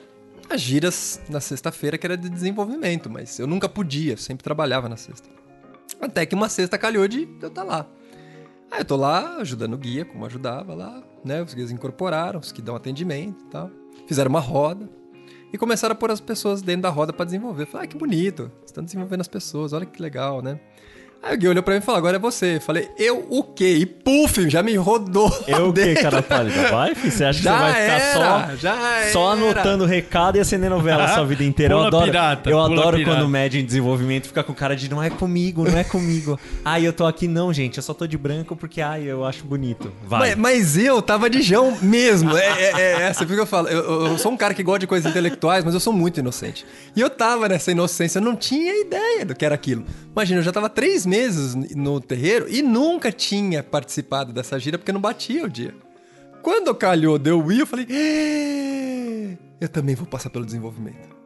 Speaker 5: as giras na sexta-feira que era de desenvolvimento, mas eu nunca podia, sempre trabalhava na sexta. Até que uma sexta calhou de eu estar lá. Aí eu tô lá ajudando o guia, como ajudava lá, né? Os guias incorporaram, os que dão atendimento e tal. Fizeram uma roda e começaram a pôr as pessoas dentro da roda pra desenvolver. Falei, ah, que bonito, estão desenvolvendo as pessoas, olha que legal, né? Aí o guia olhou pra mim e falou, agora é você. Eu falei, eu o quê? E puf, já me rodou.
Speaker 2: Eu o quê, cara pálida? Vai, filho? Você acha que
Speaker 5: Já
Speaker 2: você vai ficar
Speaker 5: era,
Speaker 2: só,
Speaker 5: já
Speaker 2: só anotando recado e acendendo vela a sua vida inteira? eu
Speaker 4: Pula
Speaker 2: adoro,
Speaker 4: pirata,
Speaker 2: eu adoro
Speaker 4: pirata.
Speaker 2: quando o médio em desenvolvimento fica com cara de não é comigo, não é comigo. *laughs* ai, eu tô aqui não, gente, eu só tô de branco porque, ai, eu acho bonito. Vai.
Speaker 5: Mas, mas eu tava de jão mesmo. É, é, é essa porque eu falo. Eu, eu- eu sou um cara que gosta de coisas intelectuais, mas eu sou muito inocente. E eu tava nessa inocência, eu não tinha ideia do que era aquilo. Imagina, eu já tava três meses no terreiro e nunca tinha participado dessa gira porque não batia o dia. Quando calhou, deu o eu falei, "É, eu também vou passar pelo desenvolvimento,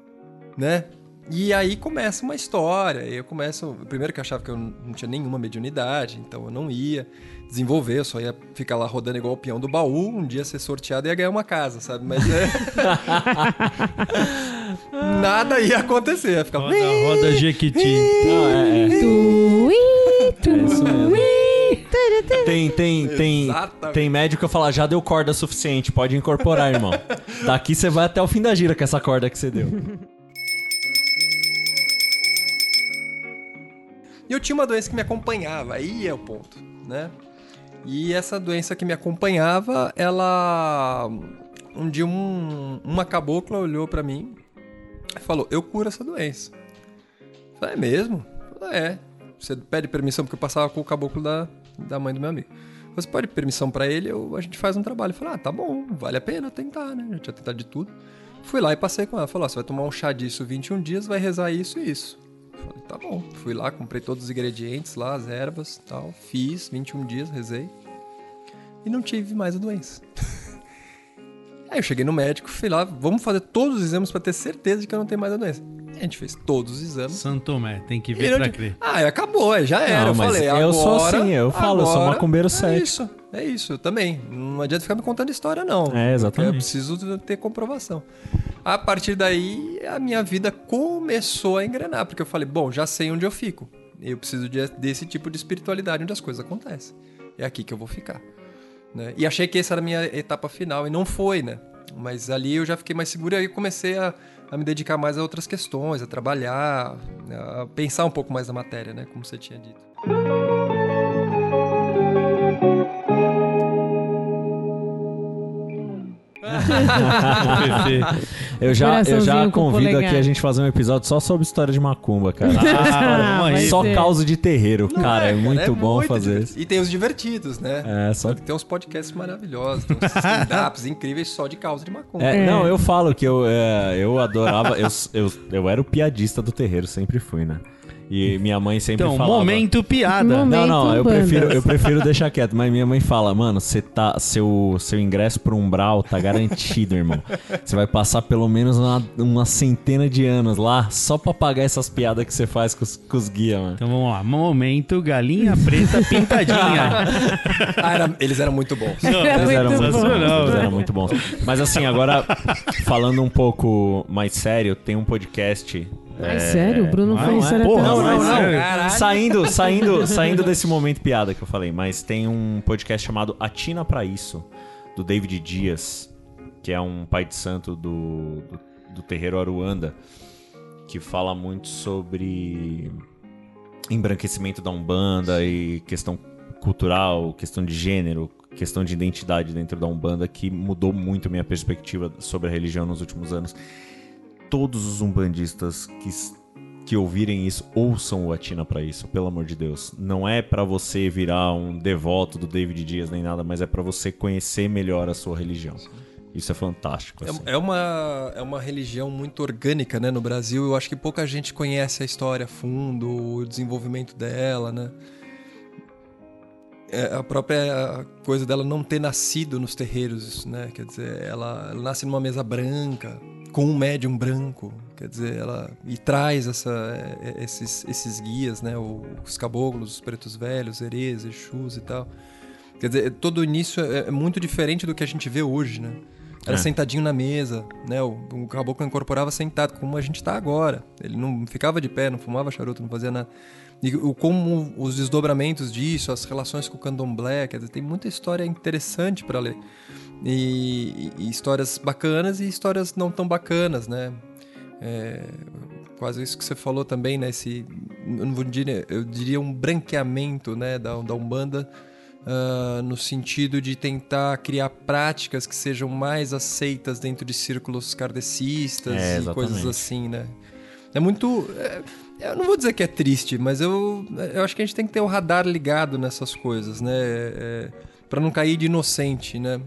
Speaker 5: né? E aí começa uma história. Eu começo. Primeiro que eu achava que eu não tinha nenhuma mediunidade, então eu não ia desenvolver, eu só ia ficar lá rodando igual o peão do baú, um dia ser sorteado e ia ganhar uma casa, sabe? Mas é. *laughs* Nada ia acontecer, ia ficar.
Speaker 4: Roda, roda Jequiti.
Speaker 2: Não, é, é. É isso mesmo. Tem, tem, tem,
Speaker 5: Exatamente.
Speaker 2: tem médico que eu falo, já deu corda suficiente, pode incorporar, irmão. *laughs* Daqui você vai até o fim da gira com essa corda que você deu.
Speaker 5: E eu tinha uma doença que me acompanhava, aí é o ponto, né? E essa doença que me acompanhava, ela. Um dia um, uma cabocla olhou pra mim e falou: Eu curo essa doença. Eu falei: É mesmo? Falei, é. Você pede permissão, porque eu passava com o caboclo da, da mãe do meu amigo. Você pede permissão pra ele, eu, a gente faz um trabalho. Eu falei: Ah, tá bom, vale a pena tentar, né? Eu tinha tentado de tudo. Fui lá e passei com ela. Falou: ó, Você vai tomar um chá disso 21 dias, vai rezar isso e isso. Falei, tá bom. Fui lá, comprei todos os ingredientes lá, as ervas tal. Fiz 21 dias, rezei. E não tive mais a doença. *laughs* Aí eu cheguei no médico, fui lá, vamos fazer todos os exames pra ter certeza de que eu não tenho mais a doença. A gente fez todos os exames.
Speaker 4: São Tomé, tem que ver pra
Speaker 5: digo,
Speaker 4: crer.
Speaker 5: Ah, acabou, é, já era.
Speaker 2: Não,
Speaker 5: eu falei,
Speaker 2: eu
Speaker 5: agora,
Speaker 2: sou assim, eu falo, eu sou
Speaker 5: agora
Speaker 2: macumbeiro
Speaker 5: É
Speaker 2: cético.
Speaker 5: isso, é isso, eu também. Não adianta ficar me contando história, não.
Speaker 2: É, exatamente.
Speaker 5: Eu preciso ter comprovação. A partir daí, a minha vida começou a engrenar, porque eu falei, bom, já sei onde eu fico. Eu preciso de- desse tipo de espiritualidade onde as coisas acontecem. É aqui que eu vou ficar. né? E achei que essa era a minha etapa final, e não foi, né? Mas ali eu já fiquei mais seguro e aí comecei a, a me dedicar mais a outras questões, a trabalhar, a pensar um pouco mais na matéria, né? Como você tinha dito. *laughs*
Speaker 2: Eu já, eu já convido aqui a gente fazer um episódio só sobre história de macumba, cara.
Speaker 4: Ah, mas
Speaker 2: só
Speaker 3: ser.
Speaker 2: causa de terreiro, cara. É, muito
Speaker 5: cara,
Speaker 2: bom fazer
Speaker 5: divertido.
Speaker 2: isso.
Speaker 5: E tem os divertidos, né?
Speaker 2: É, só
Speaker 5: Tem uns podcasts maravilhosos, tem uns *laughs* stand-ups incríveis só de causa de macumba.
Speaker 2: É,
Speaker 3: É.
Speaker 2: Não, eu falo que eu, é, eu adorava. Eu, eu, eu era o piadista do terreiro, sempre fui, né? E minha mãe sempre
Speaker 4: Então,
Speaker 2: falava.
Speaker 4: momento piada.
Speaker 3: Momento-
Speaker 2: Não, não, eu
Speaker 3: bandas.
Speaker 2: prefiro, eu prefiro deixar quieto. Mas minha mãe fala, mano, você tá, seu, seu ingresso pro umbral tá garantido, irmão. Você vai passar pelo menos uma, uma centena de anos lá só pra pagar essas piadas que você faz com os, com os guias, mano.
Speaker 4: Então vamos lá. Momento galinha preta pintadinha. *laughs*
Speaker 5: Ah, era- eles eram muito bons.
Speaker 3: Era
Speaker 2: Eles eram
Speaker 3: muito
Speaker 2: bons,
Speaker 4: Sensacional,
Speaker 2: eles eram muito bons. Mas assim, agora, falando um pouco mais sério, tem um podcast.
Speaker 3: Mas sério, o Bruno
Speaker 4: Não,
Speaker 3: foi
Speaker 4: é.
Speaker 3: sério
Speaker 4: Porra, não, não, não.
Speaker 2: Saindo, saindo, saindo desse momento piada que eu falei, mas tem um podcast chamado Atina Pra Isso, do David Dias, que é um pai de santo do, do, do terreiro Aruanda, que fala muito sobre embranquecimento da Umbanda e questão cultural, questão de gênero, questão de identidade dentro da Umbanda, que mudou muito a minha perspectiva sobre a religião nos últimos anos. Todos os umbandistas que que ouvirem isso, ouçam o Atina pra isso, pelo amor de Deus. Não é pra você virar um devoto do David Dias nem nada, mas é pra você conhecer melhor a sua religião. Isso é fantástico. assim.
Speaker 5: É, é uma, é uma religião muito orgânica, né? No Brasil, eu acho que pouca gente conhece a história a fundo, o desenvolvimento dela, né? É, a própria coisa dela não ter nascido nos terreiros, né? Quer dizer, ela, ela nasce numa mesa branca, com um médium branco, quer dizer, ela e traz essa, é, esses, esses guias, né? Os caboclos, os pretos velhos, herês, exus e tal. Quer dizer, todo o início é, é muito diferente do que a gente vê hoje, né? Era
Speaker 2: É.
Speaker 5: sentadinho na mesa, né? O, o caboclo incorporava sentado, como a gente tá agora. Ele não ficava de pé, não fumava charuto, não fazia nada. E o, como os desdobramentos disso, as relações com o candomblé, quer dizer, tem muita história interessante para ler. E, e histórias bacanas e histórias não tão bacanas, né? É, quase isso que você falou também, né? Esse, eu não vou dizer, eu diria um branqueamento, né, da, da Umbanda, ah, no sentido de tentar criar práticas que sejam mais aceitas dentro de círculos kardecistas
Speaker 2: É,
Speaker 5: e coisas assim, né? É muito. é- eu não vou dizer que é triste, mas eu, eu acho que a gente tem que ter o radar ligado nessas coisas, né? É, para não cair de inocente, né?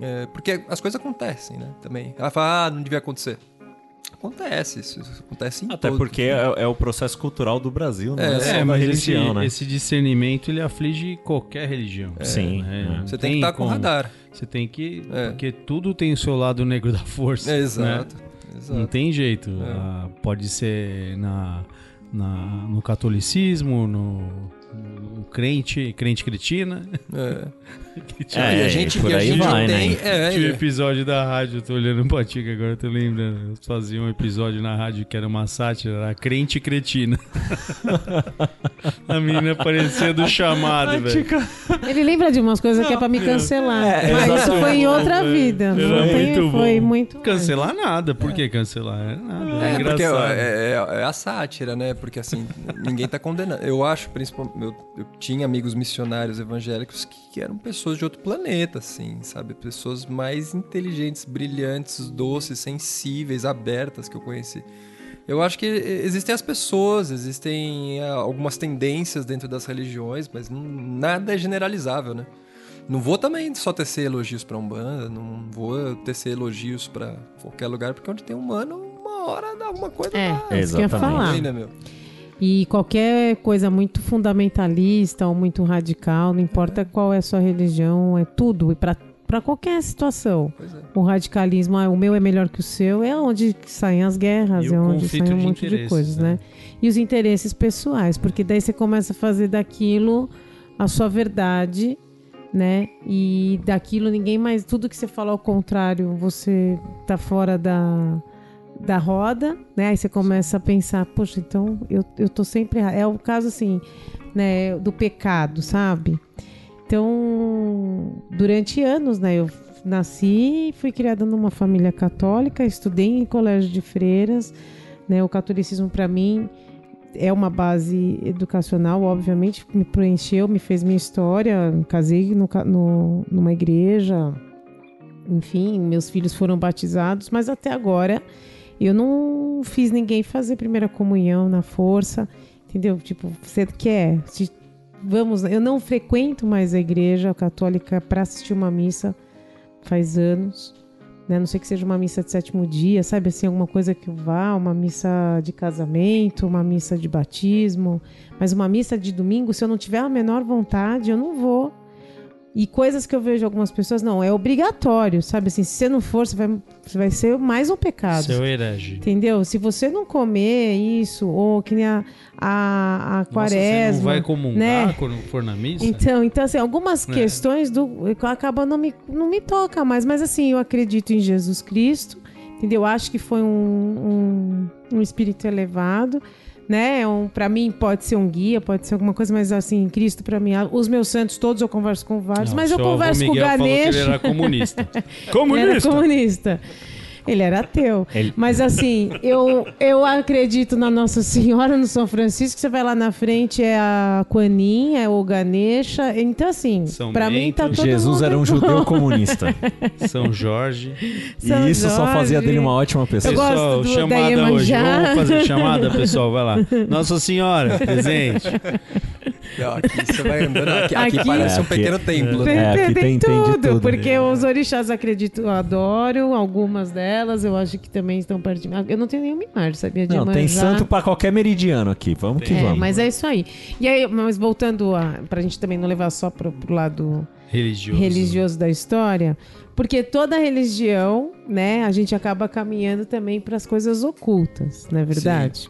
Speaker 5: É, porque as coisas acontecem, né? Também. Ela fala, ah, não devia acontecer. Acontece, isso acontece em
Speaker 2: Até
Speaker 5: todos,
Speaker 2: porque
Speaker 5: né?
Speaker 2: é, é o processo cultural do Brasil, não é,
Speaker 5: É,
Speaker 2: só
Speaker 4: É, mas
Speaker 2: religião,
Speaker 4: esse,
Speaker 2: né?
Speaker 4: esse discernimento ele aflige qualquer religião.
Speaker 2: Sim,
Speaker 4: né?
Speaker 2: é.
Speaker 5: Você tem que estar com
Speaker 4: como.
Speaker 5: radar.
Speaker 4: Você tem que.
Speaker 5: É.
Speaker 4: Porque tudo tem o seu lado negro da força.
Speaker 5: É,
Speaker 4: né?
Speaker 5: exato. exato.
Speaker 4: Não tem jeito.
Speaker 5: É.
Speaker 4: Ah, pode ser na, na- no catolicismo, no, no crente, crente cretina.
Speaker 5: É. *laughs*
Speaker 2: É,
Speaker 5: e a gente,
Speaker 2: por
Speaker 5: a
Speaker 2: aí
Speaker 5: gente
Speaker 2: vai,
Speaker 5: tem.
Speaker 2: né?
Speaker 5: É,
Speaker 4: Tinha um
Speaker 5: é,
Speaker 4: episódio da rádio, eu tô olhando pra ti que agora eu tô lembrando. Eles faziam um episódio na rádio que era uma sátira, era crente cretina. *laughs* a menina parecia do chamado, velho.
Speaker 3: Ele lembra de umas coisas que é pra me cancelar.
Speaker 2: É,
Speaker 3: Mas isso foi em outra vida.
Speaker 4: Era
Speaker 3: Não tem-
Speaker 4: muito bom.
Speaker 3: foi muito.
Speaker 4: Cancelar nada. Por que cancelar? É nada. É,
Speaker 5: É, porque
Speaker 4: engraçado.
Speaker 5: é, é- é a sátira, né? Porque assim, ninguém tá condenando. Eu acho, principalmente, eu, eu tinha amigos missionários evangélicos que, que eram pessoas de outro planeta, assim, sabe? Pessoas mais inteligentes, brilhantes, doces, sensíveis, abertas que eu conheci. Eu acho que existem as pessoas, existem ah, algumas tendências dentro das religiões, mas nada é generalizável, né? Não vou também só tecer elogios pra Umbanda, não vou tecer elogios pra qualquer lugar, porque onde tem humano, uma hora dá alguma coisa
Speaker 3: É, ia
Speaker 2: Exatamente.
Speaker 3: falar.
Speaker 5: ruim, né, meu?
Speaker 3: E qualquer coisa muito fundamentalista ou muito radical, não importa qual é a sua religião, é tudo. E para para qualquer situação.
Speaker 5: É.
Speaker 3: O radicalismo, ah, o meu é melhor que o seu, é onde saem as guerras,
Speaker 4: E
Speaker 3: é onde saem um monte de coisas,
Speaker 4: né?
Speaker 3: né? E os interesses pessoais, porque daí você começa a fazer daquilo a sua verdade, né? E daquilo ninguém mais, tudo que você fala ao contrário, você tá fora da da roda, né? Aí você começa a pensar, poxa, então eu, eu tô sempre errado. É o caso assim, né, do pecado, sabe? Então, durante anos, né, eu nasci e fui criada numa família católica, estudei em colégio de freiras, né? O catolicismo para mim é uma base educacional, obviamente, me preencheu, me fez minha história, casei no, no- numa igreja, enfim, meus filhos foram batizados, mas até agora eu não fiz ninguém fazer primeira comunhão na força, entendeu? Tipo, você quer? Se- vamos, eu não frequento mais a igreja católica para assistir uma missa faz anos, né? Não sei que seja uma missa de sétimo dia, sabe assim, alguma coisa que vá, uma missa de casamento, uma missa de batismo, mas uma missa de domingo, se eu não tiver a menor vontade, eu não vou. E coisas que eu vejo algumas pessoas, não, é obrigatório, sabe assim, se você não for, você vai, você vai ser mais um pecado.
Speaker 4: Seu herege.
Speaker 3: Entendeu? Se você não comer isso, ou que nem a, a, a
Speaker 4: Nossa,
Speaker 3: quaresma.
Speaker 4: você não vai comungar
Speaker 3: né?
Speaker 4: quando for na missa?
Speaker 3: Então, então assim, algumas
Speaker 4: É.
Speaker 3: questões do acabam não me, não me toca mais, mas assim, eu acredito em Jesus Cristo, entendeu? Acho que foi um, um, um espírito elevado, né? Um, para mim pode ser um guia, pode ser alguma coisa, mas assim, Cristo para mim, os meus santos todos eu converso com vários,
Speaker 4: Não,
Speaker 3: mas eu converso com o
Speaker 4: Miguel falou que ele era comunista. *laughs*
Speaker 3: Ele era
Speaker 4: comunista!
Speaker 3: Ele era ateu.
Speaker 2: Ele-
Speaker 3: Mas assim, eu, eu acredito na Nossa Senhora, no São Francisco. Você vai lá na frente, é a Quanin, é o Ganesha. Então, assim, pra mim tá todo
Speaker 2: Jesus
Speaker 3: mundo
Speaker 2: era um judeu comunista. *laughs*
Speaker 4: São Jorge.
Speaker 3: São
Speaker 2: e isso só
Speaker 3: Jorge.
Speaker 2: fazia dele uma ótima pessoa.
Speaker 3: Eu gosto
Speaker 4: Pessoal,
Speaker 3: do- da
Speaker 4: chamada hoje. Vamos fazer chamada, pessoal? Vai lá. Nossa Senhora, *laughs* presente.
Speaker 5: Aqui você vai andando. Aqui, aqui
Speaker 3: Aqui-
Speaker 5: parece um
Speaker 2: Aqui-
Speaker 5: pequeno templo.
Speaker 3: Tem,
Speaker 5: né?
Speaker 2: É,
Speaker 3: tem-
Speaker 2: aqui
Speaker 3: tem
Speaker 2: tem- tem
Speaker 3: tudo,
Speaker 2: tudo.
Speaker 3: porque os orixás acredito, eu adoro algumas delas, eu acho que também estão perto de mim. Eu não tenho nenhuma imagem, sabia? De
Speaker 2: Não, tem santo pra qualquer meridiano aqui. Vamos que
Speaker 3: É,
Speaker 2: vamos.
Speaker 3: mas é isso aí. E aí, mas voltando a, pra gente também não levar só pro, pro lado
Speaker 4: Religioso.
Speaker 3: religioso da história, porque toda religião, né, a gente acaba caminhando também para as coisas ocultas, não é verdade?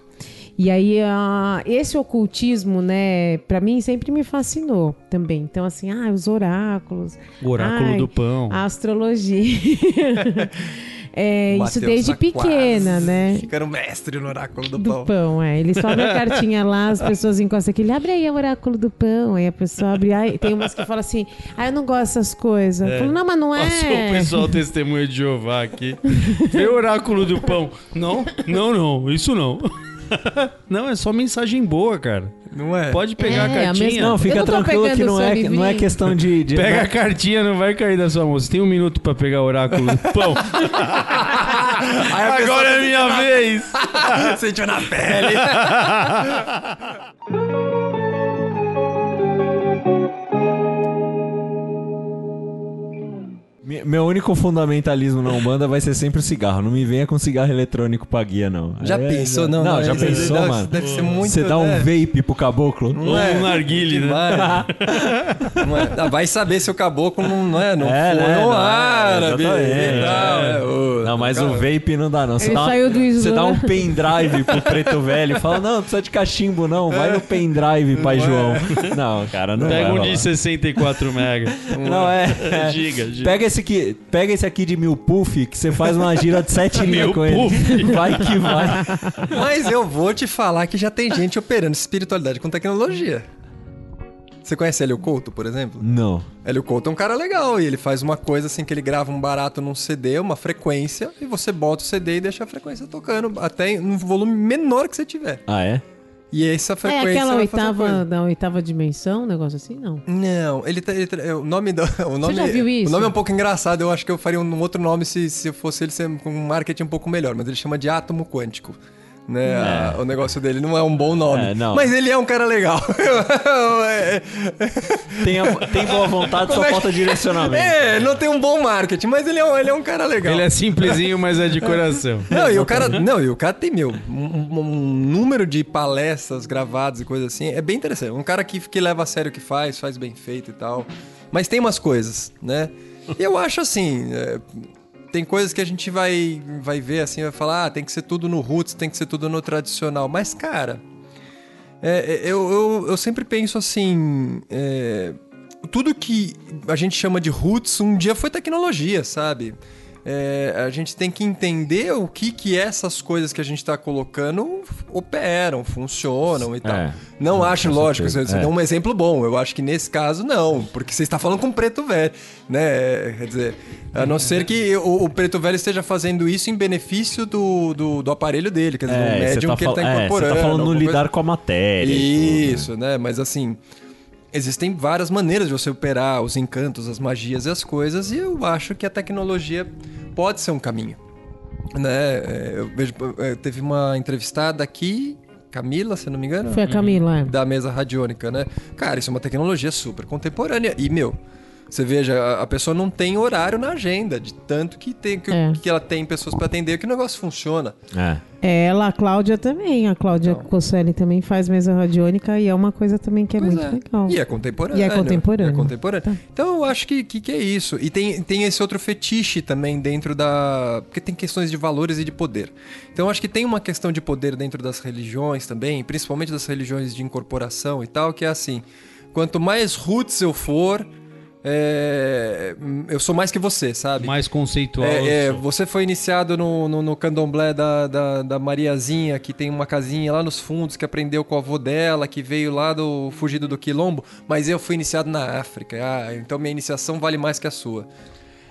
Speaker 3: E aí, ah, esse ocultismo, né, para mim sempre me fascinou também. Então, assim, ah, os oráculos,
Speaker 4: O oráculo
Speaker 3: Ai,
Speaker 4: do pão.
Speaker 3: a astrologia. *laughs* É, isso desde pequena,
Speaker 5: quase
Speaker 3: né?
Speaker 5: Ficando mestre no oráculo do,
Speaker 3: Do
Speaker 5: pão.
Speaker 3: pão, é. Ele sobe a *laughs* cartinha lá, as pessoas encostam aqui, ele abre aí o oráculo do pão. Aí a pessoa abre, aí tem umas que falam assim, ah, eu não gosto dessas coisas. Eu falo, não, mas não é.
Speaker 4: Passou o pessoal *laughs* testemunha de Jeová aqui. Vê o oráculo do pão. Não, não, não. Isso não. *laughs* Não, é só mensagem boa, cara.
Speaker 5: Não é?
Speaker 4: Pode pegar
Speaker 3: É,
Speaker 4: a
Speaker 3: a
Speaker 4: cartinha.
Speaker 3: mesma-
Speaker 2: Não, fica
Speaker 3: não
Speaker 2: tranquilo que
Speaker 3: pegando
Speaker 2: não é, não é questão de. de-
Speaker 4: Pega a cartinha, não vai cair da sua mão. Você tem um minuto pra pegar o oráculo do pão. *laughs*
Speaker 5: Aí a
Speaker 4: Agora é minha vez. *laughs*
Speaker 5: pessoa sentiu na pele.
Speaker 2: Meu único fundamentalismo na Umbanda vai ser sempre o cigarro. Não me venha com cigarro eletrônico pra guia, não.
Speaker 5: Já
Speaker 2: é-
Speaker 5: pensou? Não,
Speaker 2: Não,
Speaker 5: não,
Speaker 2: já pensou,
Speaker 5: deve,
Speaker 2: mano?
Speaker 5: Deve ser muito...
Speaker 2: Você dá um
Speaker 5: é.
Speaker 2: vape pro caboclo?
Speaker 5: Não
Speaker 4: Ou
Speaker 5: é?
Speaker 4: um narguile, né?
Speaker 5: É? Ah, Vai saber se o caboclo não, não é, não
Speaker 2: É, né? Não é,
Speaker 5: árabe e tal.
Speaker 2: é.
Speaker 5: é, ô,
Speaker 2: Não, mas o vape não dá, não. Você dá,
Speaker 3: saiu do
Speaker 2: você dá um pendrive pro preto velho e fala: não, não precisa de cachimbo, não. Vai no pendrive, pai
Speaker 5: Não é.
Speaker 2: João. Não, cara, não
Speaker 4: Pega
Speaker 2: vai
Speaker 4: um de 64 mega.
Speaker 2: Não, é. *laughs* é.
Speaker 4: Giga, giga.
Speaker 2: Pega esse aqui, pega esse aqui de mil puff, que você faz uma gira de sete *laughs* linhas
Speaker 4: Mil
Speaker 2: com ele. Vai que vai.
Speaker 5: Mas eu vou te falar que já tem gente operando espiritualidade com tecnologia. Você conhece Hélio Couto, por exemplo?
Speaker 2: Não.
Speaker 5: Hélio Couto é um cara legal e ele faz uma coisa assim que ele grava um barato num CD, uma frequência, e você bota o CD e deixa a frequência tocando até no volume menor que você tiver.
Speaker 2: Ah, é?
Speaker 5: E essa
Speaker 3: É
Speaker 5: frequência
Speaker 3: aquela
Speaker 5: fazer uma
Speaker 3: oitava, da oitava dimensão, um negócio assim, não.
Speaker 5: Não, ele, tá- ele tá- é, o nome do, *laughs* o nome
Speaker 3: já viu isso?
Speaker 5: O nome é um pouco engraçado, eu acho que eu faria um outro nome se, se fosse ele ser com um marketing um pouco melhor, mas ele chama de átomo quântico. Né? A- o negócio dele não é um bom nome.
Speaker 2: É, não.
Speaker 5: Mas ele é um cara legal. *laughs* É,
Speaker 2: Tem, a- tem boa vontade, só
Speaker 5: é
Speaker 2: falta direcionamento.
Speaker 5: é, não tem um bom marketing, mas ele é um, ele é um cara legal.
Speaker 4: Ele é simplesinho, mas é de coração.
Speaker 5: Não, e o cara, não, e o cara tem, meu, um, um- número de palestras gravadas e coisas assim. É bem interessante. Um cara que, que leva a sério o que faz, faz bem feito e tal. Mas tem umas coisas, né? Eu acho assim. é, tem coisas que a gente vai, vai ver assim, vai falar, ah, tem que ser tudo no roots, tem que ser tudo no tradicional. Mas, cara, é, é, eu, eu, eu sempre penso assim. é, tudo que a gente chama de roots um dia foi tecnologia, sabe? É, a gente tem que entender o que que essas coisas que a gente está colocando operam, funcionam e tal.
Speaker 2: É.
Speaker 5: Não
Speaker 2: Com
Speaker 5: acho, lógico, você
Speaker 2: É.
Speaker 5: deu um exemplo bom. Eu acho que nesse caso, não, porque você está falando com preto velho, né? Quer dizer, a não ser que o, o preto velho esteja fazendo isso em benefício do, do, do aparelho dele, quer dizer,
Speaker 2: É, você
Speaker 5: médium
Speaker 2: tá,
Speaker 5: que ele está
Speaker 2: é, você
Speaker 5: incorporando.
Speaker 2: tá falando no
Speaker 5: alguma coisa-
Speaker 2: lidar com a matéria. tudo, né?
Speaker 5: isso, né? Mas assim, existem várias maneiras de você operar os encantos, as magias e as coisas, e eu acho que a tecnologia pode ser um caminho. Né? É, Eu vejo, é, teve uma entrevistada aqui, Camila, se não me engano,
Speaker 3: Foi a Camila. é.
Speaker 5: da mesa radiônica, né? Cara, isso é uma tecnologia super contemporânea. E, meu, você veja, a- pessoa não tem horário na agenda, de tanto que, tem, que,
Speaker 3: É.
Speaker 5: que ela tem pessoas para atender, que o negócio funciona.
Speaker 2: É.
Speaker 3: Ela, a Cláudia também. A Cláudia
Speaker 5: Então.
Speaker 3: Cosselli também faz mesa radiônica e é uma coisa também que é
Speaker 5: Pois
Speaker 3: muito
Speaker 5: é.
Speaker 3: legal.
Speaker 5: E é contemporâneo.
Speaker 3: E é contemporâneo.
Speaker 5: É contemporâneo.
Speaker 3: Tá.
Speaker 5: Então eu acho que, que, que é isso. E tem, tem esse outro fetiche também dentro da. Porque tem questões de valores e de poder. Então eu acho que tem uma questão de poder dentro das religiões também, principalmente das religiões de incorporação e tal, que é assim: quanto mais roots eu for. É, eu sou mais que você, sabe?
Speaker 4: Mais conceitual.
Speaker 5: É, é, você foi iniciado no, no, no candomblé da, da, da Mariazinha, que tem uma casinha lá nos fundos, que aprendeu com o avô dela, que veio lá do fugido do quilombo, mas eu fui iniciado na África. Ah, então minha iniciação vale mais que a sua.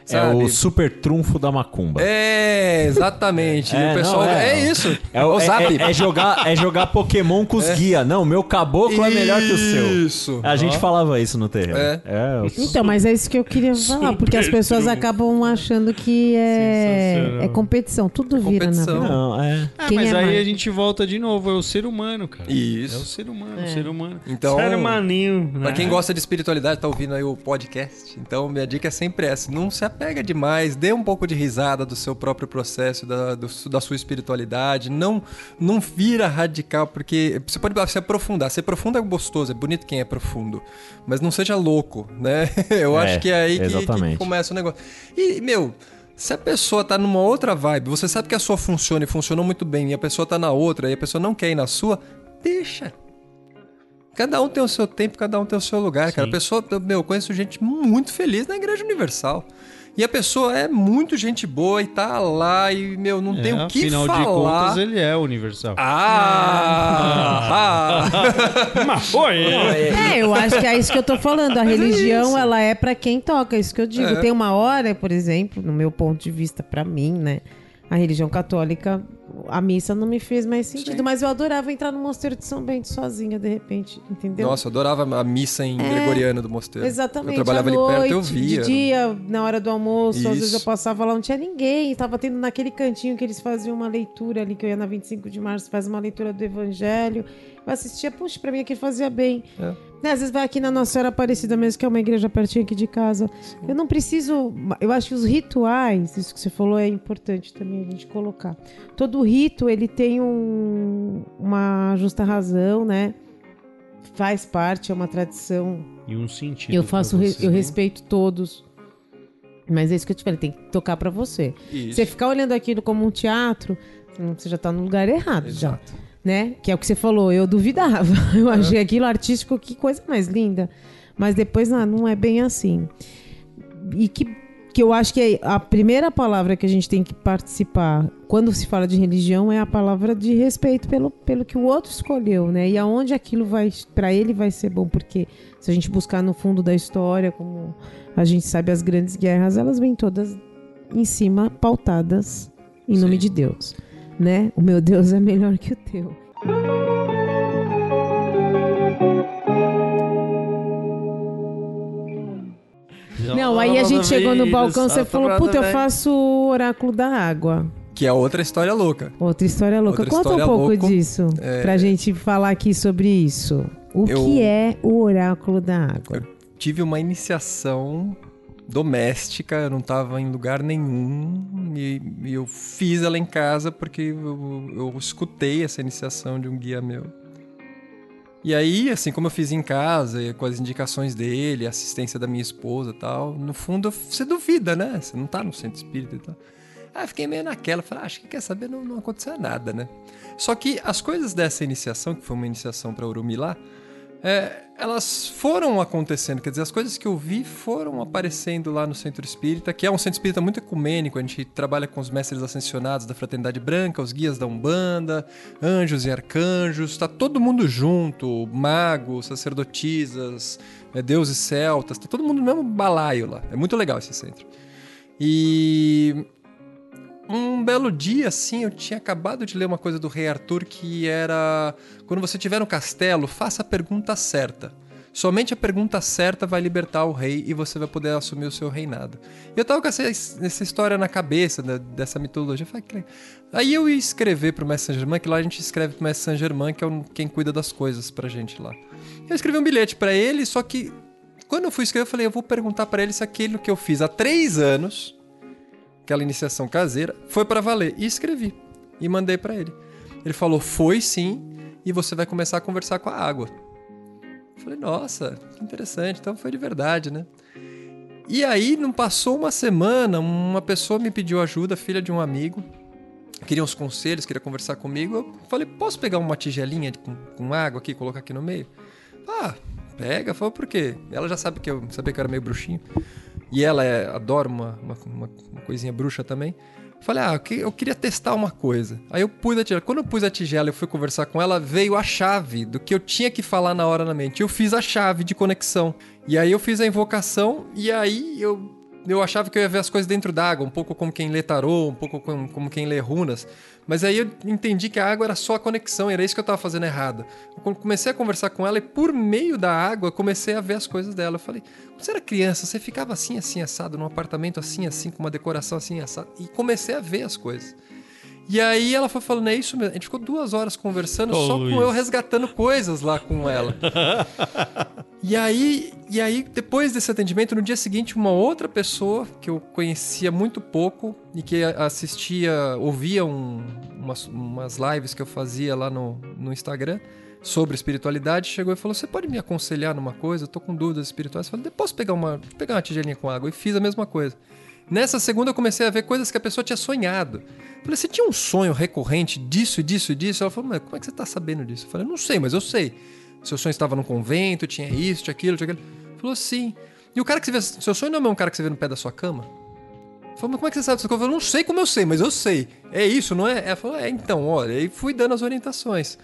Speaker 2: É
Speaker 5: Sabe?
Speaker 2: o super trunfo da macumba.
Speaker 5: É, exatamente. E
Speaker 2: É,
Speaker 5: o pessoal.
Speaker 2: não,
Speaker 5: é,
Speaker 2: é.
Speaker 5: isso.
Speaker 2: É, o-
Speaker 5: o
Speaker 2: é-
Speaker 5: zap.
Speaker 2: é- é jogar, é jogar Pokémon com os guia. Não, meu caboclo é melhor que o seu.
Speaker 5: Isso.
Speaker 2: A gente falava isso no terreno.
Speaker 5: É.
Speaker 2: o-
Speaker 3: Então, mas é isso que eu queria falar, porque as pessoas
Speaker 4: trunfo.
Speaker 3: acabam achando que é, é competição. Tudo vira, na
Speaker 5: competição.
Speaker 3: verdade.
Speaker 2: Não, é.
Speaker 4: Ah,
Speaker 3: Quem
Speaker 4: mas
Speaker 3: é
Speaker 4: aí
Speaker 3: mais?
Speaker 4: a gente volta de novo, é o ser humano, cara.
Speaker 5: Isso.
Speaker 4: É o ser humano,
Speaker 3: É.
Speaker 4: o ser humano.
Speaker 5: Então-
Speaker 4: ser humaninho, né?
Speaker 5: Pra quem gosta de espiritualidade, tá ouvindo aí o podcast. Então, minha dica é sempre essa: não se apega demais, dê um pouco de risada do seu próprio processo, da, do- da sua espiritualidade. Não, não vira radical, porque você pode se aprofundar. Ser profundo é gostoso, é bonito quem é profundo. Mas não seja louco, né? *laughs* Eu
Speaker 2: É,
Speaker 5: acho que é aí que, que começa o negócio. E, meu. Se a pessoa tá numa outra vibe, você sabe que a sua funciona e funcionou muito bem, e a pessoa tá na outra, e a pessoa não quer ir na sua, deixa. Cada um tem o seu tempo, cada um tem o seu lugar, cara. A
Speaker 4: Sim.
Speaker 5: pessoa, eu- meu, eu conheço gente muito feliz na Igreja Universal. E a pessoa é muito gente boa e tá lá e, meu, não tem
Speaker 4: É,
Speaker 5: o que
Speaker 4: afinal
Speaker 5: falar.
Speaker 4: de contas, ele é universal.
Speaker 5: Ah! ah.
Speaker 4: Mas foi!
Speaker 3: É, eu acho que é isso que eu tô falando. A
Speaker 5: Mas é
Speaker 3: religião,
Speaker 5: isso.
Speaker 3: ela é pra quem toca. é Isso que eu digo.
Speaker 5: É.
Speaker 3: Tem uma hora, por exemplo, no meu ponto de vista, pra mim, né? A religião católica, a missa não me fez mais sentido.
Speaker 5: Sim.
Speaker 3: Mas eu adorava entrar no mosteiro de São Bento sozinha, de repente, entendeu?
Speaker 5: Nossa, eu adorava a missa em gregoriano do mosteiro.
Speaker 3: Exatamente.
Speaker 5: Eu trabalhava
Speaker 3: à
Speaker 5: ali
Speaker 3: noite,
Speaker 5: perto, eu via.
Speaker 3: De dia, na hora do almoço, às vezes
Speaker 5: Isso.
Speaker 3: eu passava lá, não tinha ninguém. Tava tendo naquele cantinho que eles faziam uma leitura ali, que eu ia na 25 de março, faz uma leitura do Evangelho. Eu assistia, puxa, pra mim aqui fazia bem.
Speaker 5: É.
Speaker 3: Né, Às vezes vai aqui na Nossa Senhora Aparecida mesmo, que é uma igreja pertinho aqui de casa. Eu não preciso. Eu acho que os rituais, isso que você falou, é importante também a gente colocar. Todo rito, ele tem um- uma justa razão, né? Faz parte, é uma tradição
Speaker 4: E um sentido.
Speaker 3: eu faço, eu respeito todos. Mas é isso que eu te falei, tem que tocar pra você.
Speaker 5: Isso.
Speaker 3: Você ficar olhando aquilo como um teatro, você já tá no lugar errado, já. Né? Que é o que você falou, eu duvidava. *laughs* Eu achei aquilo artístico, que coisa mais linda. Mas depois não, não é bem assim. E que, que eu acho que é a primeira palavra que a gente tem que participar quando se fala de religião é a palavra de respeito pelo, pelo que o outro escolheu, né? E aonde aquilo vai para ele vai ser bom, porque se a gente buscar no fundo da história, como a gente sabe as grandes guerras, elas vêm todas em cima pautadas em nome
Speaker 5: Sim.
Speaker 3: de Deus, né? O meu Deus é melhor que o teu. Não, aí a gente chegou no balcão, você falou, puta, eu faço o oráculo da água.
Speaker 5: Que é outra história louca.
Speaker 3: Outra história louca.
Speaker 5: Outra
Speaker 3: Conta um
Speaker 5: história
Speaker 3: pouco
Speaker 5: louca.
Speaker 3: disso,
Speaker 5: É.
Speaker 3: pra gente falar aqui sobre isso. O
Speaker 5: Eu-
Speaker 3: que é o oráculo da água?
Speaker 5: Tive uma iniciação doméstica, eu não tava em lugar nenhum e, e eu fiz ela em casa porque eu, eu escutei essa iniciação de um guia meu. E aí, assim como eu fiz em casa, com as indicações dele, a assistência da minha esposa e tal, no fundo você duvida, né? Você não tá no centro espírita e tal. Ah, fiquei meio naquela, falei, ah, acho que quer saber, não, não aconteceu nada, né? Só que as coisas dessa iniciação, que foi uma iniciação para Urumilá, é, elas foram acontecendo, quer dizer, as coisas que eu vi foram aparecendo lá no Centro Espírita, que é um centro espírita muito ecumênico, a gente trabalha com os mestres ascensionados da Fraternidade Branca, os guias da Umbanda, anjos e arcanjos, está todo mundo junto, magos, sacerdotisas, é, deuses celtas, tá todo mundo no mesmo balaio lá. É muito legal esse centro. E um belo dia, assim, eu tinha acabado de ler uma coisa do Rei Arthur que era: quando você estiver no castelo, faça a pergunta certa. Somente a pergunta certa vai libertar o rei e você vai poder assumir o seu reinado. E eu tava com essa, essa história na cabeça né, dessa mitologia. Falei, Aí eu ia escrever pro Mestre Saint-Germain, que lá a gente escreve pro Mestre Saint-Germain, que é quem cuida das coisas pra gente lá. Eu escrevi um bilhete para ele, só que quando eu fui escrever, eu falei, eu vou perguntar para ele se aquilo que eu fiz há três anos aquela iniciação caseira, foi para valer. E escrevi. E mandei para ele. Ele falou: foi sim, e você vai começar a conversar com a água. Eu falei: nossa, que interessante. Então foi de verdade, né? E aí, não passou uma semana, uma pessoa me pediu ajuda, filha de um amigo. Queria uns conselhos, queria conversar comigo. Eu falei: posso pegar uma tigelinha com, com água aqui colocar aqui no meio? Ah, pega. Falou: por quê? Ela já sabe que eu sabia que eu era meio bruxinho e ela é, adora uma, uma, uma, coisinha bruxa também. Falei, ah, eu queria testar uma coisa. Aí eu pus a tigela. Quando eu pus a tigela e fui conversar com ela, veio a chave do que eu tinha que falar na hora na mente. Eu fiz a chave de conexão. E aí eu fiz a invocação e aí eu eu achava que eu ia ver as coisas dentro d'água, um pouco como quem lê tarô, um pouco como, como quem lê runas. Mas aí eu entendi que a água era só a conexão, era isso que eu estava fazendo errado. Eu comecei a conversar com ela e por meio da água comecei a ver as coisas dela. Eu falei, você era criança, você ficava assim, assim, assado, num apartamento assim, assim, com uma decoração assim, assado. E comecei a ver as coisas. E aí ela foi falando, é isso mesmo. A gente ficou duas horas conversando, Ô, só Luiz. com eu resgatando coisas lá com ela. *laughs* e aí, e aí, depois desse atendimento, no dia seguinte, uma outra pessoa que eu conhecia muito pouco e que assistia, ouvia um, umas, umas lives que eu fazia lá no, no Instagram sobre espiritualidade, chegou e falou: Você pode me aconselhar numa coisa? Eu tô com dúvidas espirituais. Eu falei: Posso pegar uma, pegar uma tigelinha com água? E fiz a mesma coisa. Nessa segunda eu comecei a ver coisas que a pessoa tinha sonhado. falei, você tinha um sonho recorrente disso, disso e disso? Ela falou, mas como é que você está sabendo disso? Eu falei, não sei, mas eu sei. Seu sonho estava no convento, tinha isso, tinha aquilo, tinha aquilo. Falou, sim. E o cara que você vê, seu sonho não é um cara que você vê no pé da sua cama? Falou, mas como é que você sabe disso? Eu falei, não sei como eu sei, mas eu sei. É isso, não é? Ela falou, é, então, olha. E fui dando as orientações.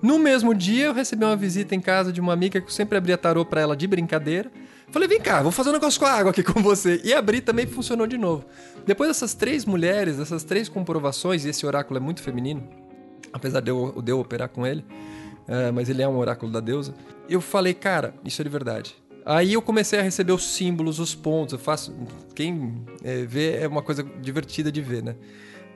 Speaker 5: No mesmo dia, eu recebi uma visita em casa de uma amiga que eu sempre abria tarô para ela de brincadeira. Falei, vem cá, vou fazer um negócio com a água aqui com você. E abri também funcionou de novo. Depois dessas três mulheres, dessas três comprovações, e esse oráculo é muito feminino, apesar de eu, de eu operar com ele, uh, mas ele é um oráculo da deusa, eu falei, cara, isso é de verdade. Aí eu comecei a receber os símbolos, os pontos. Eu faço. Quem é, vê é uma coisa divertida de ver, né?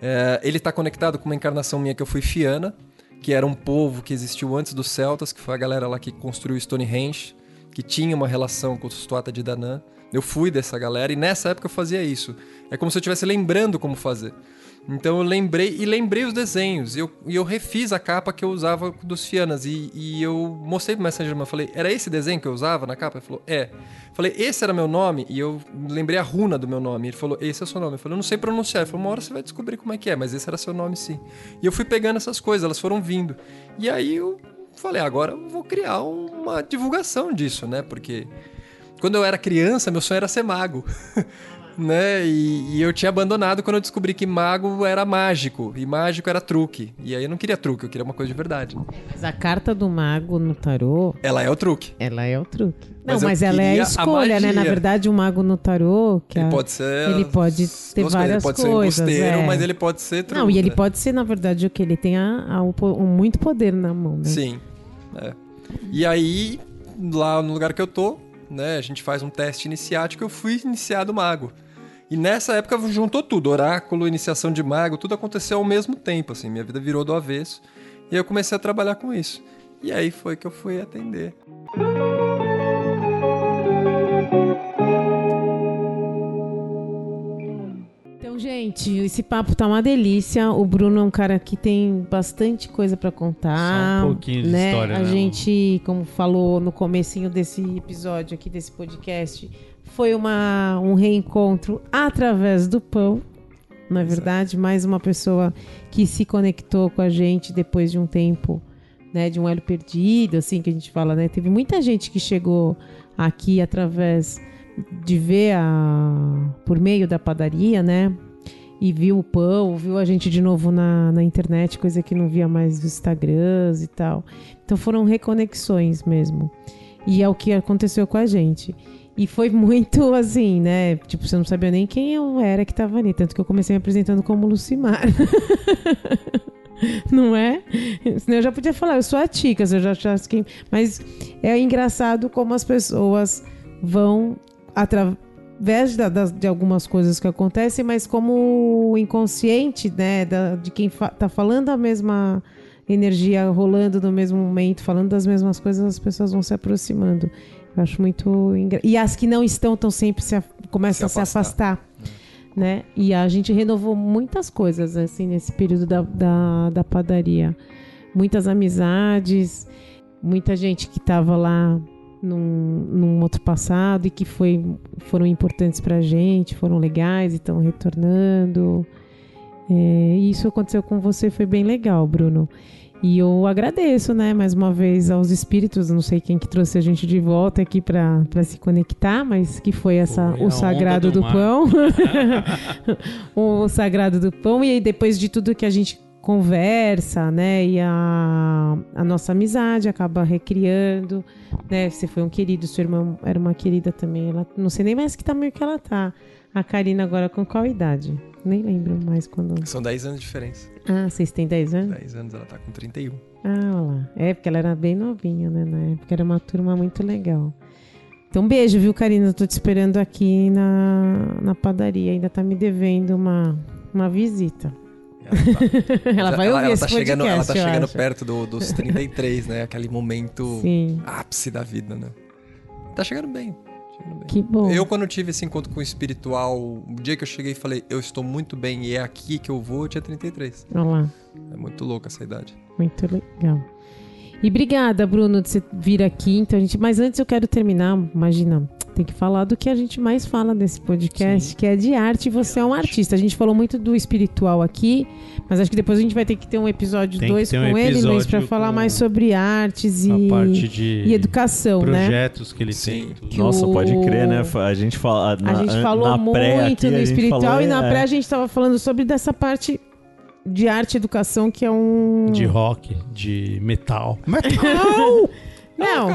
Speaker 5: É, ele está conectado com uma encarnação minha que eu fui Fiana, que era um povo que existiu antes dos celtas, que foi a galera lá que construiu Stonehenge que tinha uma relação com o Stuata de Danã. Eu fui dessa galera e nessa época eu fazia isso. É como se eu estivesse lembrando como fazer. Então eu lembrei e lembrei os desenhos. E eu, e eu refiz a capa que eu usava dos Fianas. E, e eu mostrei pro Messenger Man. Falei, era esse desenho que eu usava na capa? Ele falou, é. Falei, esse era meu nome. E eu lembrei a runa do meu nome. Ele falou, esse é o seu nome. Eu falei, eu não sei pronunciar. Ele falou, uma hora você vai descobrir como é que é. Mas esse era seu nome sim. E eu fui pegando essas coisas, elas foram vindo. E aí eu falei, agora eu vou criar uma divulgação disso, né? Porque quando eu era criança, meu sonho era ser mago. *laughs* né? E, e, eu tinha abandonado quando eu descobri que mago era mágico e mágico era truque. E aí eu não queria truque, eu queria uma coisa de verdade.
Speaker 3: Mas a carta do mago no tarô.
Speaker 5: Ela é o truque.
Speaker 3: Ela é o truque. Não, mas, mas ela é a escolha, a né? Na verdade, o mago no tarô. Que
Speaker 5: ele
Speaker 3: a...
Speaker 5: pode ser.
Speaker 3: Ele pode ter várias
Speaker 5: ele pode
Speaker 3: coisas.
Speaker 5: Ser embusteiro,
Speaker 3: é.
Speaker 5: mas ele pode ser truque.
Speaker 3: Não, e ele né? pode ser, na verdade, o que? Ele tem a, a, o, muito poder na mão, né?
Speaker 5: Sim. É. E aí, lá no lugar que eu tô, né, a gente faz um teste iniciático, eu fui iniciado mago. E nessa época juntou tudo, oráculo, iniciação de mago, tudo aconteceu ao mesmo tempo, assim, minha vida virou do avesso. E eu comecei a trabalhar com isso. E aí foi que eu fui atender.
Speaker 3: Então, gente, esse papo tá uma delícia. O Bruno é um cara que tem bastante coisa pra contar.
Speaker 4: Só um pouquinho de
Speaker 3: né?
Speaker 4: história,
Speaker 3: A
Speaker 4: né?
Speaker 3: gente, como falou no comecinho desse episódio aqui desse podcast, foi uma, um reencontro através do pão. Não é verdade? Mais uma pessoa que se conectou com a gente depois de um tempo, né, de um elo perdido, assim que a gente fala, né? Teve muita gente que chegou aqui através de ver a por meio da padaria, né? E viu o pão, viu a gente de novo na, na internet, coisa que não via mais nos Instagrams e tal. Então foram reconexões mesmo. E é o que aconteceu com a gente. E foi muito *laughs* assim, né? Tipo, você não sabia nem quem eu era que tava ali. Tanto que eu comecei me apresentando como Lucimar. *laughs* não é? Senão eu já podia falar, eu sou a Tica, eu já achasse quem. Mas é engraçado como as pessoas vão através da- das- de algumas coisas que acontecem, mas como o inconsciente, né, da- de quem fa tá falando a mesma energia rolando no mesmo momento, falando das mesmas coisas, as pessoas vão se aproximando. Eu acho muito engra... E as que não estão estão sempre se começam
Speaker 5: Se
Speaker 3: a se afastar. Né? E a gente renovou muitas coisas assim nesse período da, da, da padaria. Muitas amizades, muita gente que estava lá num, num outro passado e que foi, foram importantes pra gente, foram legais e estão retornando. É, e isso aconteceu com você, foi bem legal, Bruno. E eu agradeço, né, mais uma vez aos espíritos, não sei quem que trouxe a gente de volta aqui para se conectar, mas que foi essa
Speaker 4: Foi a
Speaker 3: o sagrado
Speaker 4: do
Speaker 3: do, pão. *laughs* *laughs* o sagrado do pão e aí depois de tudo que a gente conversa, né, e a, a nossa amizade acaba recriando, né? Você foi um querido, sua irmã era uma querida também, ela não sei nem mais que tamanho que ela tá. A Karina agora com qual idade? Nem lembro mais quando.
Speaker 5: São 10 anos de diferença.
Speaker 3: Ah, vocês têm 10 anos?
Speaker 5: 10 anos, ela tá com 31.
Speaker 3: Ah, olha lá. É, porque ela era bem novinha, né? Na época era uma turma muito legal. Então, beijo, viu, Karina? Tô te esperando aqui na, na padaria. Ainda tá me devendo uma, uma visita.
Speaker 5: Ela, tá- *laughs*
Speaker 3: ela vai ouvir
Speaker 5: ela
Speaker 3: esse
Speaker 5: tá chegando,
Speaker 3: podcast,
Speaker 5: Ela tá chegando
Speaker 3: acho.
Speaker 5: perto do- dos *laughs* 33, né? Aquele momento
Speaker 3: Sim,
Speaker 5: ápice da vida, né? Tá chegando bem. chegando bem.
Speaker 3: que bom.
Speaker 5: Eu, quando tive esse encontro com o espiritual, o dia que eu cheguei e falei, eu estou muito bem e é aqui que eu vou, eu tinha 33.
Speaker 3: Olha lá,
Speaker 5: É muito louco essa idade.
Speaker 3: muito legal. E obrigada, Bruno, de você vir aqui. Então, a gente... Mas antes eu quero terminar, imagina, tem que falar do que a gente mais fala nesse podcast, que é de arte. E você é um artista. A gente falou muito do espiritual aqui, mas acho que depois a gente vai ter que ter um episódio
Speaker 4: Tem que
Speaker 3: 2
Speaker 4: ter um
Speaker 3: com ele, Luiz, para falar
Speaker 4: com
Speaker 3: mais sobre artes e,
Speaker 4: parte de
Speaker 3: e educação, né?
Speaker 4: projetos que ele
Speaker 5: Sim.
Speaker 4: tem.
Speaker 3: Que
Speaker 2: Nossa,
Speaker 3: o-
Speaker 2: pode crer, né? A gente fala.
Speaker 3: A gente falou muito
Speaker 2: aqui,
Speaker 3: no
Speaker 2: a gente
Speaker 3: espiritual
Speaker 2: falou,
Speaker 3: e na
Speaker 2: é,
Speaker 3: pré a gente estava falando sobre dessa parte de arte e educação que é um
Speaker 4: De rock, de metal. *laughs*
Speaker 3: Não,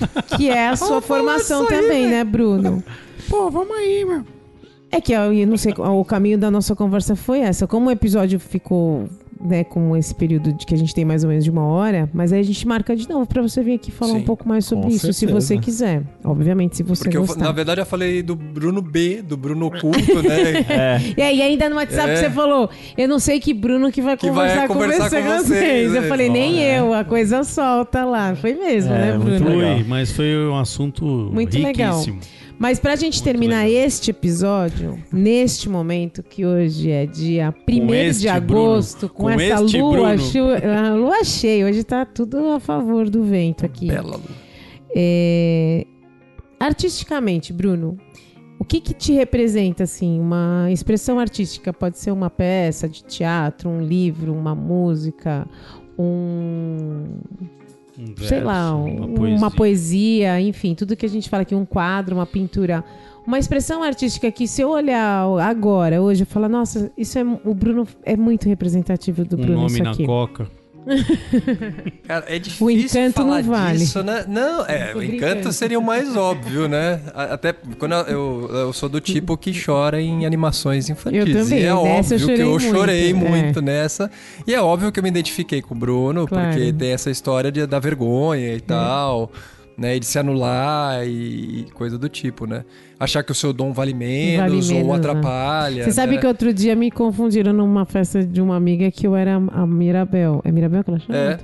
Speaker 3: *laughs* que é a sua formação também, né, Bruno?
Speaker 7: Pô, vamos aí, meu.
Speaker 3: É que eu não sei, o caminho da nossa conversa foi essa. Como o episódio ficou, né, com esse período de que a gente tem mais ou menos de uma hora, mas aí a gente marca de novo pra você vir aqui falar
Speaker 5: Sim,
Speaker 3: um pouco mais sobre isso, se
Speaker 2: certeza.
Speaker 3: você quiser. Obviamente, se você
Speaker 5: Porque, eu,
Speaker 3: gostar.
Speaker 5: na verdade, eu falei do Bruno B, do Bruno Oculto, né? *laughs*
Speaker 2: É,
Speaker 3: E aí, ainda no WhatsApp
Speaker 5: É.
Speaker 3: você falou, eu não sei que Bruno que vai
Speaker 5: Que vai
Speaker 3: conversar, com,
Speaker 5: conversar
Speaker 3: você,
Speaker 5: com
Speaker 3: com
Speaker 5: vocês,
Speaker 3: vocês. Eu
Speaker 5: né?
Speaker 3: falei, nem
Speaker 2: Olha.
Speaker 3: eu, a coisa solta lá. Foi mesmo,
Speaker 2: É,
Speaker 3: né,
Speaker 2: muito
Speaker 3: Bruno?
Speaker 2: legal.
Speaker 4: Foi, mas foi um assunto
Speaker 3: Muito legal. Mas pra gente
Speaker 4: Muito
Speaker 3: terminar
Speaker 4: legal.
Speaker 3: este episódio, neste momento que hoje é dia 1
Speaker 4: este
Speaker 3: de agosto, com,
Speaker 4: Com
Speaker 3: essa lua,
Speaker 4: Bruno.
Speaker 3: chu- a lua cheia, hoje tá tudo a favor do vento aqui.
Speaker 5: Bela Lu.
Speaker 3: É, Artisticamente, Bruno, o que que te representa assim? Uma expressão artística pode ser uma peça de teatro, um livro, uma música, um
Speaker 4: Um
Speaker 3: sei
Speaker 4: verso,
Speaker 3: lá,
Speaker 4: uma
Speaker 3: um-
Speaker 4: poesia.
Speaker 3: uma poesia, enfim, tudo que a gente fala aqui, um quadro, uma pintura, uma expressão artística que se eu olhar agora, hoje, eu falar, nossa, isso é o Bruno é muito representativo do
Speaker 4: Um
Speaker 3: Bruno
Speaker 4: nome
Speaker 3: isso
Speaker 4: na
Speaker 3: aqui.
Speaker 4: coca. *laughs*
Speaker 5: Cara, é difícil
Speaker 3: encanto
Speaker 5: falar
Speaker 3: não vale.
Speaker 5: disso, né? Não, é, o encanto seria o mais óbvio, né? Até quando eu, eu, eu sou do tipo que chora em animações infantis.
Speaker 3: Eu também,
Speaker 5: e é
Speaker 3: nessa eu
Speaker 5: óbvio que
Speaker 3: chorei
Speaker 5: eu
Speaker 3: muito,
Speaker 5: chorei
Speaker 3: é.
Speaker 5: muito nessa. E é óbvio que eu me identifiquei com o Bruno,
Speaker 3: Claro.
Speaker 5: porque tem essa história de, da vergonha e tal. Né, e de se anular e, coisa do tipo, né? Achar que o seu dom vale menos,
Speaker 3: menos,
Speaker 5: ou
Speaker 3: né?
Speaker 5: atrapalha.
Speaker 3: Você sabe
Speaker 5: né?
Speaker 3: que outro dia me confundiram numa festa de uma amiga que eu era a Mirabel. É Mirabel que ela chama?
Speaker 5: É.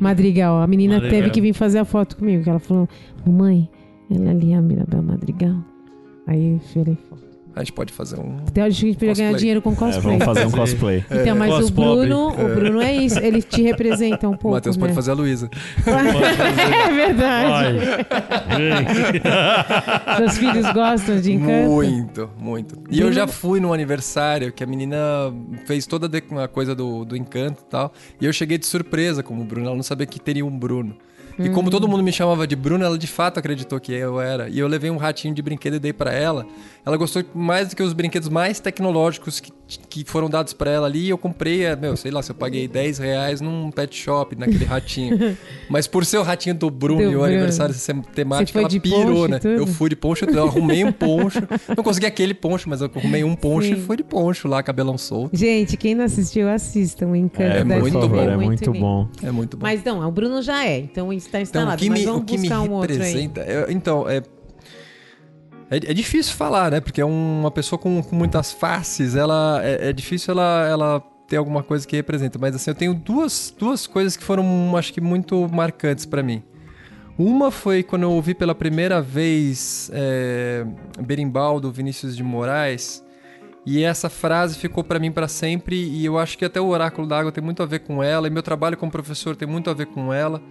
Speaker 3: Madrigal. A menina
Speaker 4: Madrigal.
Speaker 3: teve que vir fazer a foto comigo. Que ela falou: Mamãe, ela ali é a Mirabel Madrigal. Aí eu foto.
Speaker 5: A gente pode fazer um.
Speaker 3: Então a gente podia ganhar dinheiro com
Speaker 2: É,
Speaker 3: cosplay.
Speaker 2: vamos fazer um cosplay.
Speaker 3: Então, mas
Speaker 4: Cos
Speaker 3: o
Speaker 4: pobre.
Speaker 3: Bruno, o Bruno é isso, ele te representa um
Speaker 5: O *laughs*
Speaker 3: pouco,
Speaker 5: Matheus
Speaker 3: né?
Speaker 5: pode fazer a Luísa. *laughs*
Speaker 3: é verdade. *laughs* Seus filhos gostam de encanto?
Speaker 5: Muito, muito. E eu já fui num aniversário que a menina fez toda a coisa do, do encanto e tal. E eu cheguei de surpresa como Bruno. Ela não sabia que teria um Bruno. E como todo mundo me chamava de Bruno, ela de fato acreditou que eu era. E eu levei um ratinho de brinquedo e dei pra ela. Ela gostou mais do que os brinquedos mais tecnológicos que, que foram dados pra ela ali. E eu comprei, é, meu, sei lá, se eu paguei 10 reais num pet shop, naquele ratinho. *laughs* Mas por ser o ratinho do Bruno
Speaker 3: Do
Speaker 5: e o
Speaker 3: Bruno.
Speaker 5: aniversário ser temático, ela
Speaker 3: de
Speaker 5: pirou, né?
Speaker 3: tudo?
Speaker 5: Eu fui de poncho, eu arrumei um *laughs* poncho. Não consegui aquele poncho, mas eu arrumei um poncho
Speaker 3: Sim.
Speaker 5: e fui de poncho lá, cabelão solto.
Speaker 3: Gente, quem não assistiu, assistam. O Encanto
Speaker 5: É,
Speaker 3: Disney.
Speaker 5: favor,
Speaker 2: é muito
Speaker 3: lindo.
Speaker 2: bom.
Speaker 5: É muito bom.
Speaker 3: Mas não, o Bruno já é, então está
Speaker 5: então,
Speaker 3: instalado.
Speaker 5: o que
Speaker 3: mas
Speaker 5: me,
Speaker 3: vamos
Speaker 5: o que me
Speaker 3: um outro aí.
Speaker 5: representa. é- então, é, é. É difícil falar, né? Porque é uma pessoa com, com muitas faces, ela. É, é difícil ela, ela ter alguma coisa que representa. Mas assim, eu tenho duas, duas coisas que foram, acho que, muito marcantes pra mim. Uma foi quando eu ouvi pela primeira vez é, Berimbau do Vinícius de Moraes. E essa frase ficou pra mim pra sempre e eu acho que até o oráculo da água tem muito a ver com ela e meu trabalho como professor tem muito a ver com ela,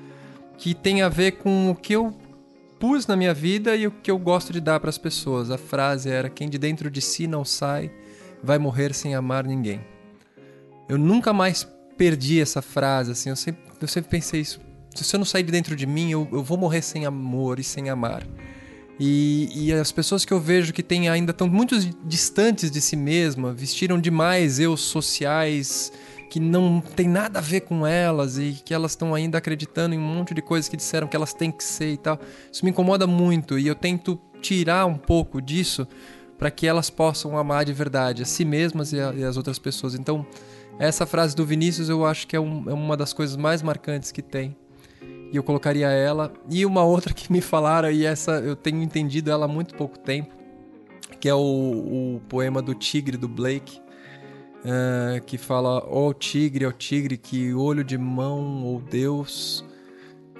Speaker 5: que tem a ver com o que eu pus na minha vida e o que eu gosto de dar pras pessoas. A frase era: quem de dentro de si não sai, vai morrer sem amar ninguém. Eu nunca mais perdi essa frase, assim, eu sempre, eu sempre pensei isso. Se eu não sair de dentro de mim, eu, eu vou morrer sem amor e sem amar. E, e as pessoas que eu vejo que têm ainda estão muito distantes de si mesma, vestiram demais eu sociais que não tem nada a ver com elas e que elas estão ainda acreditando em um monte de coisas que disseram que elas têm que ser e tal. Isso me incomoda muito e eu tento tirar um pouco disso para que elas possam amar de verdade a si mesmas e, a- e as outras pessoas. Então, essa frase do Vinícius eu acho que é, um- é uma das coisas mais marcantes que tem. E eu colocaria ela. E uma outra que me falaram, e essa eu tenho entendido ela há muito pouco tempo, que é o, o poema do Tigre do Blake, eh, que fala: Ó tigre, ó tigre, que olho de mão, ou Deus.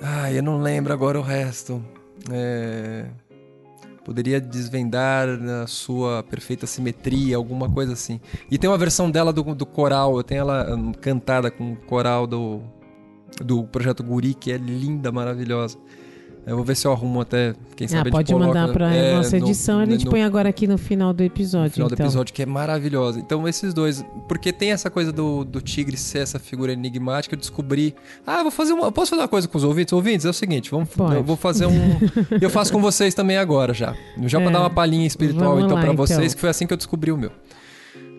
Speaker 5: Ai, eu não lembro agora o resto. É, Poderia desvendar na sua perfeita simetria, alguma coisa assim. E tem uma versão dela do, do coral, eu tenho ela hum, cantada com o coral do, do projeto Guri, que é linda, maravilhosa. Eu vou ver se eu arrumo até, quem
Speaker 3: Ah,
Speaker 5: sabe a gente
Speaker 3: pode mandar pra
Speaker 5: é,
Speaker 3: nossa
Speaker 5: no-
Speaker 3: edição, a gente
Speaker 5: no-
Speaker 3: põe agora aqui no final do
Speaker 5: no
Speaker 3: episódio.
Speaker 5: final do
Speaker 3: então.
Speaker 5: episódio, que é maravilhosa. Então, esses dois. Porque tem essa coisa do, do tigre ser essa figura enigmática, eu descobri. Ah, vou fazer uma. Posso fazer uma coisa com os ouvintes? Ouvintes, é o seguinte, vamos.
Speaker 3: Pode.
Speaker 5: Eu vou fazer um. *laughs* eu faço com vocês também agora já. Já
Speaker 3: É.
Speaker 5: dar uma palhinha espiritual, então, pra
Speaker 3: então.
Speaker 5: vocês, que foi assim que eu descobri o meu.